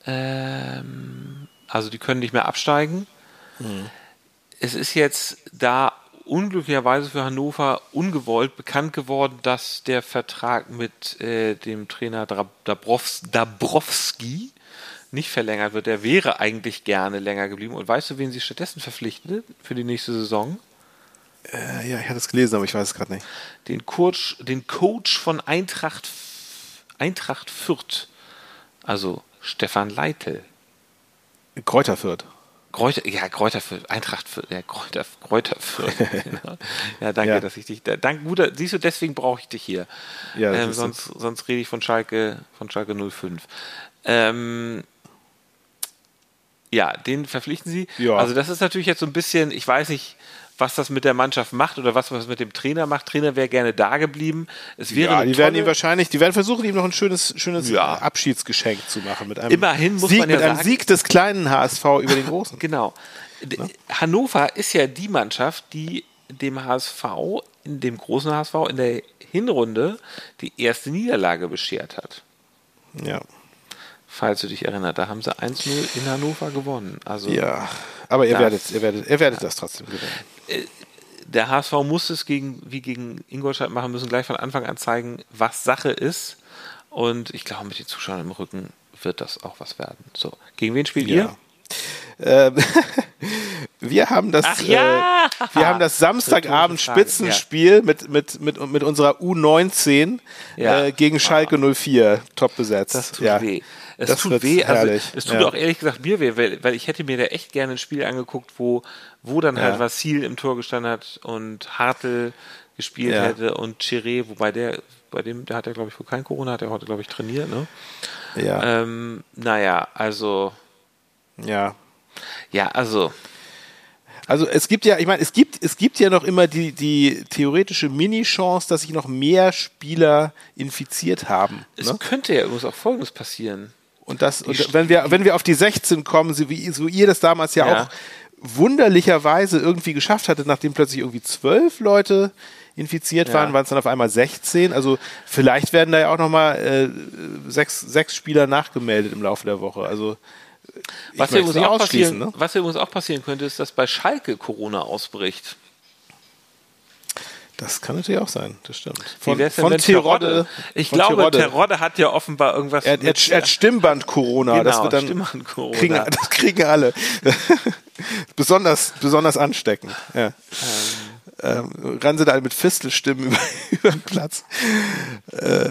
Ähm, also die können nicht mehr absteigen. Es ist jetzt da unglücklicherweise für Hannover ungewollt bekannt geworden, dass der Vertrag mit äh, dem Trainer Dra- Dabrows Dabrowski nicht verlängert wird. Der wäre eigentlich gerne länger geblieben. Und weißt du, wen sie stattdessen verpflichtet für die nächste Saison? Äh, ja, ich hatte es gelesen, aber ich weiß es gerade nicht. den Coach, den Coach von Eintracht, Eintracht Fürth, also Stefan Leitl. Kräuter Fürth. Kräuter, ja, Kräuter Fürth, Eintracht Fürth, ja, Kräuter, Kräuter Fürth. genau. Ja, danke, Ja. dass ich dich, da, danke, gut, siehst du, deswegen brauche ich dich hier. Ja, ähm, sonst, sonst rede ich von Schalke, von Schalke 05. Ähm, ja, den verpflichten sie. Ja. Also das ist natürlich jetzt so ein bisschen, ich weiß nicht, was das mit der Mannschaft macht oder was was mit dem Trainer macht. Trainer wäre gerne da geblieben. Es wäre Ja, die werden ihm wahrscheinlich, die werden versuchen, ihm noch ein schönes, schönes Ja. Abschiedsgeschenk zu machen. Mit einem Immerhin muss Sieg, man ja mit einem sagen- Sieg des kleinen HSV über den großen. Genau. D- Hannover ist ja die Mannschaft, die dem HSV, in dem großen HSV, in der Hinrunde die erste Niederlage beschert hat. Ja. Falls du dich erinnerst, da haben sie 1-0 in Hannover gewonnen. Also Ja. Aber ihr werdet, ihr werdet, ihr werdet das trotzdem gewinnen. der HSV muss es gegen, wie gegen Ingolstadt machen müssen, gleich von Anfang an zeigen, was Sache ist. Und ich glaube, mit den Zuschauern im Rücken wird das auch was werden. So, gegen wen spielt ihr? Ja. Ähm, wir haben das, Ach ja! äh, wir haben das Samstagabend Spitzenspiel mit, mit, mit, mit unserer U19 Ja. äh, gegen Schalke 04 top besetzt. Das tut ja. weh. Es Das tut weh, also herrlich. es tut Ja. auch ehrlich gesagt mir weh, weil, weil ich hätte mir da echt gerne ein Spiel angeguckt, wo, wo dann halt Ja. Vassil im Tor gestanden hat und Hartl gespielt Ja. hätte und Chiré, wobei der, bei dem, der hat ja glaube ich wohl kein Corona, hat er heute glaube ich trainiert, ne? Ja, Ähm, naja, also, ja. ja, also, Also es gibt ja, ich meine, es gibt, es gibt ja noch immer die, die theoretische Mini-Chance, dass sich noch mehr Spieler infiziert haben. es Ne? könnte ja übrigens auch Folgendes passieren. Und das, und wenn wir, wenn wir auf die 16 kommen, so wie so ihr das damals ja, Ja. auch wunderlicherweise irgendwie geschafft hattet, nachdem plötzlich irgendwie zwölf Leute infiziert Ja. waren, waren es dann auf einmal 16. Also vielleicht werden da ja auch nochmal äh, sechs, sechs Spieler nachgemeldet im Laufe der Woche. Also Was es übrigens auch passieren, ne? was ja übrigens auch passieren könnte, ist, dass bei Schalke Corona ausbricht. Das kann natürlich auch sein, das stimmt. Wie wär's denn, von Terodde. Ich von glaube, Terodde. Terodde hat ja offenbar irgendwas. Er, er, er hat Stimmband-Corona. das Genau, wird dann Stimmband-Corona. Kriegen, das kriegen alle. besonders, besonders ansteckend. Ja. Ähm, rennen sie da alle mit Fistelstimmen über, über den Platz. Äh,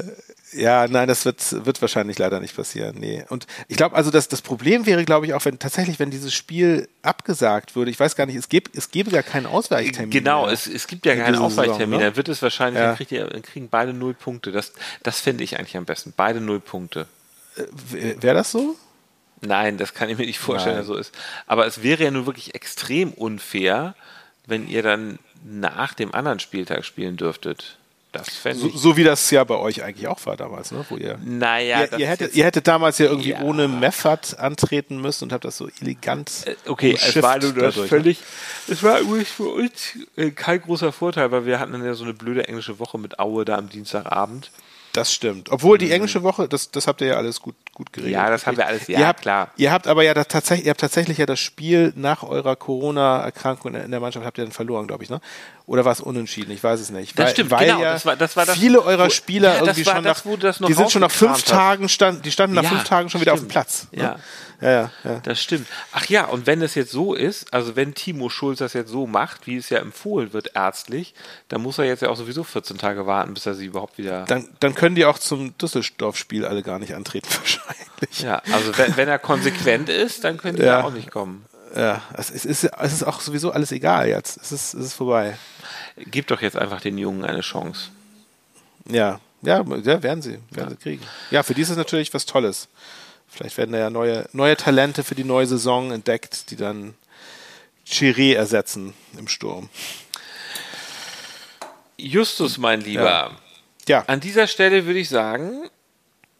ja, nein, das wird, wird wahrscheinlich leider nicht passieren. Nee. Und ich glaube, also das, das Problem wäre, glaube ich, auch, wenn tatsächlich, wenn dieses Spiel abgesagt würde, ich weiß gar nicht, es gäbe, es gäbe ja keinen Ausweichtermin. Genau, mehr. es, es gibt ja in keinen Ausweichtermin. Ne? Dann wird es wahrscheinlich, Ja. dann, kriegen beide null Punkte. Das, das fände ich eigentlich am besten. Beide null Punkte. Wäre das so? Nein, das kann ich mir nicht vorstellen, dass so ist. Aber es wäre ja nun wirklich extrem unfair, wenn ihr dann nach dem anderen Spieltag spielen dürftet. Das so, so, wie das ja bei euch eigentlich auch war damals, ne? Wo ihr, naja, ihr, ihr, hättet, ihr hättet damals ja irgendwie ja. ohne Meffert antreten müssen und habt das so elegant. Äh, okay, es war nur das ne? völlig. Es war übrigens für uns äh, kein großer Vorteil, weil wir hatten dann ja so eine blöde englische Woche mit Aue da am Dienstagabend. Das stimmt. Obwohl die mhm. englische Woche, das, das habt ihr ja alles gut, gut geregelt. Ja, das haben wir alles, ja, ihr habt, klar. Ihr habt aber ja tatsächlich, ihr habt tatsächlich ja das Spiel nach eurer Corona-Erkrankung in der Mannschaft habt ihr dann verloren, glaube ich, ne? Oder war es unentschieden? Ich weiß es nicht. Das weil, stimmt, weil genau. Ja das war, das war das, viele eurer Spieler ja, irgendwie schon das, nach, die sind schon nach fünf Tagen stand, die standen nach ja, fünf Tagen schon wieder auf dem Platz. Ne? Ja. Ja, ja. Das stimmt. Ach ja, und wenn es jetzt so ist, also wenn Timo Schulz das jetzt so macht, wie es ja empfohlen wird ärztlich, dann muss er jetzt ja auch sowieso 14 Tage warten, bis er sie überhaupt wieder. Dann, dann können die auch zum Düsseldorf-Spiel alle gar nicht antreten, wahrscheinlich. Ja, also wenn, wenn er konsequent ist, dann können die ja. auch nicht kommen. Ja, es ist, es ist auch sowieso alles egal jetzt. Es ist, es ist vorbei. Gib doch jetzt einfach den Jungen eine Chance. Ja, ja, ja werden sie, werden ja. sie kriegen. Ja, für die ist es natürlich was Tolles. Vielleicht werden da ja neue, neue Talente für die neue Saison entdeckt, die dann Chiré ersetzen im Sturm. Justus, mein Lieber. Ja. ja. An dieser Stelle würde ich sagen,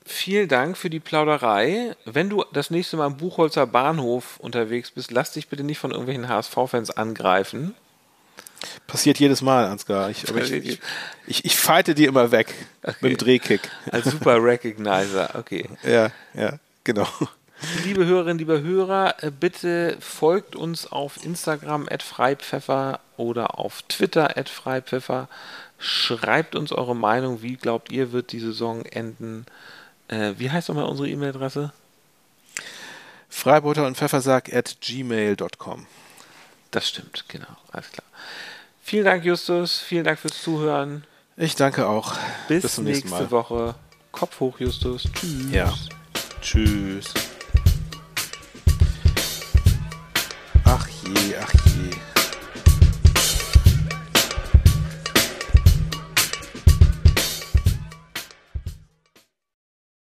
vielen Dank für die Plauderei. Wenn du das nächste Mal am Buchholzer Bahnhof unterwegs bist, lass dich bitte nicht von irgendwelchen HSV-Fans angreifen. Passiert jedes Mal, Ansgar. Ich, ich, ich, ich, ich fighte die immer weg okay. mit dem Drehkick. Als super Recognizer, okay. Ja, ja. Genau. Liebe Hörerinnen, liebe Hörer, äh, bitte folgt uns auf Instagram @freipfeffer oder auf Twitter @freipfeffer. Schreibt uns eure Meinung. Wie glaubt ihr, wird die Saison enden? Äh, wie heißt nochmal unsere E-Mail-Adresse? Freibutter und Pfeffersack at gmail.com. Das stimmt, genau. Alles klar. Vielen Dank, Justus. Vielen Dank fürs Zuhören. Ich danke auch. Bis, Bis nächste Woche. Kopf hoch, Justus. Tschüss. Ja. Tschüss. Ach je, ach je.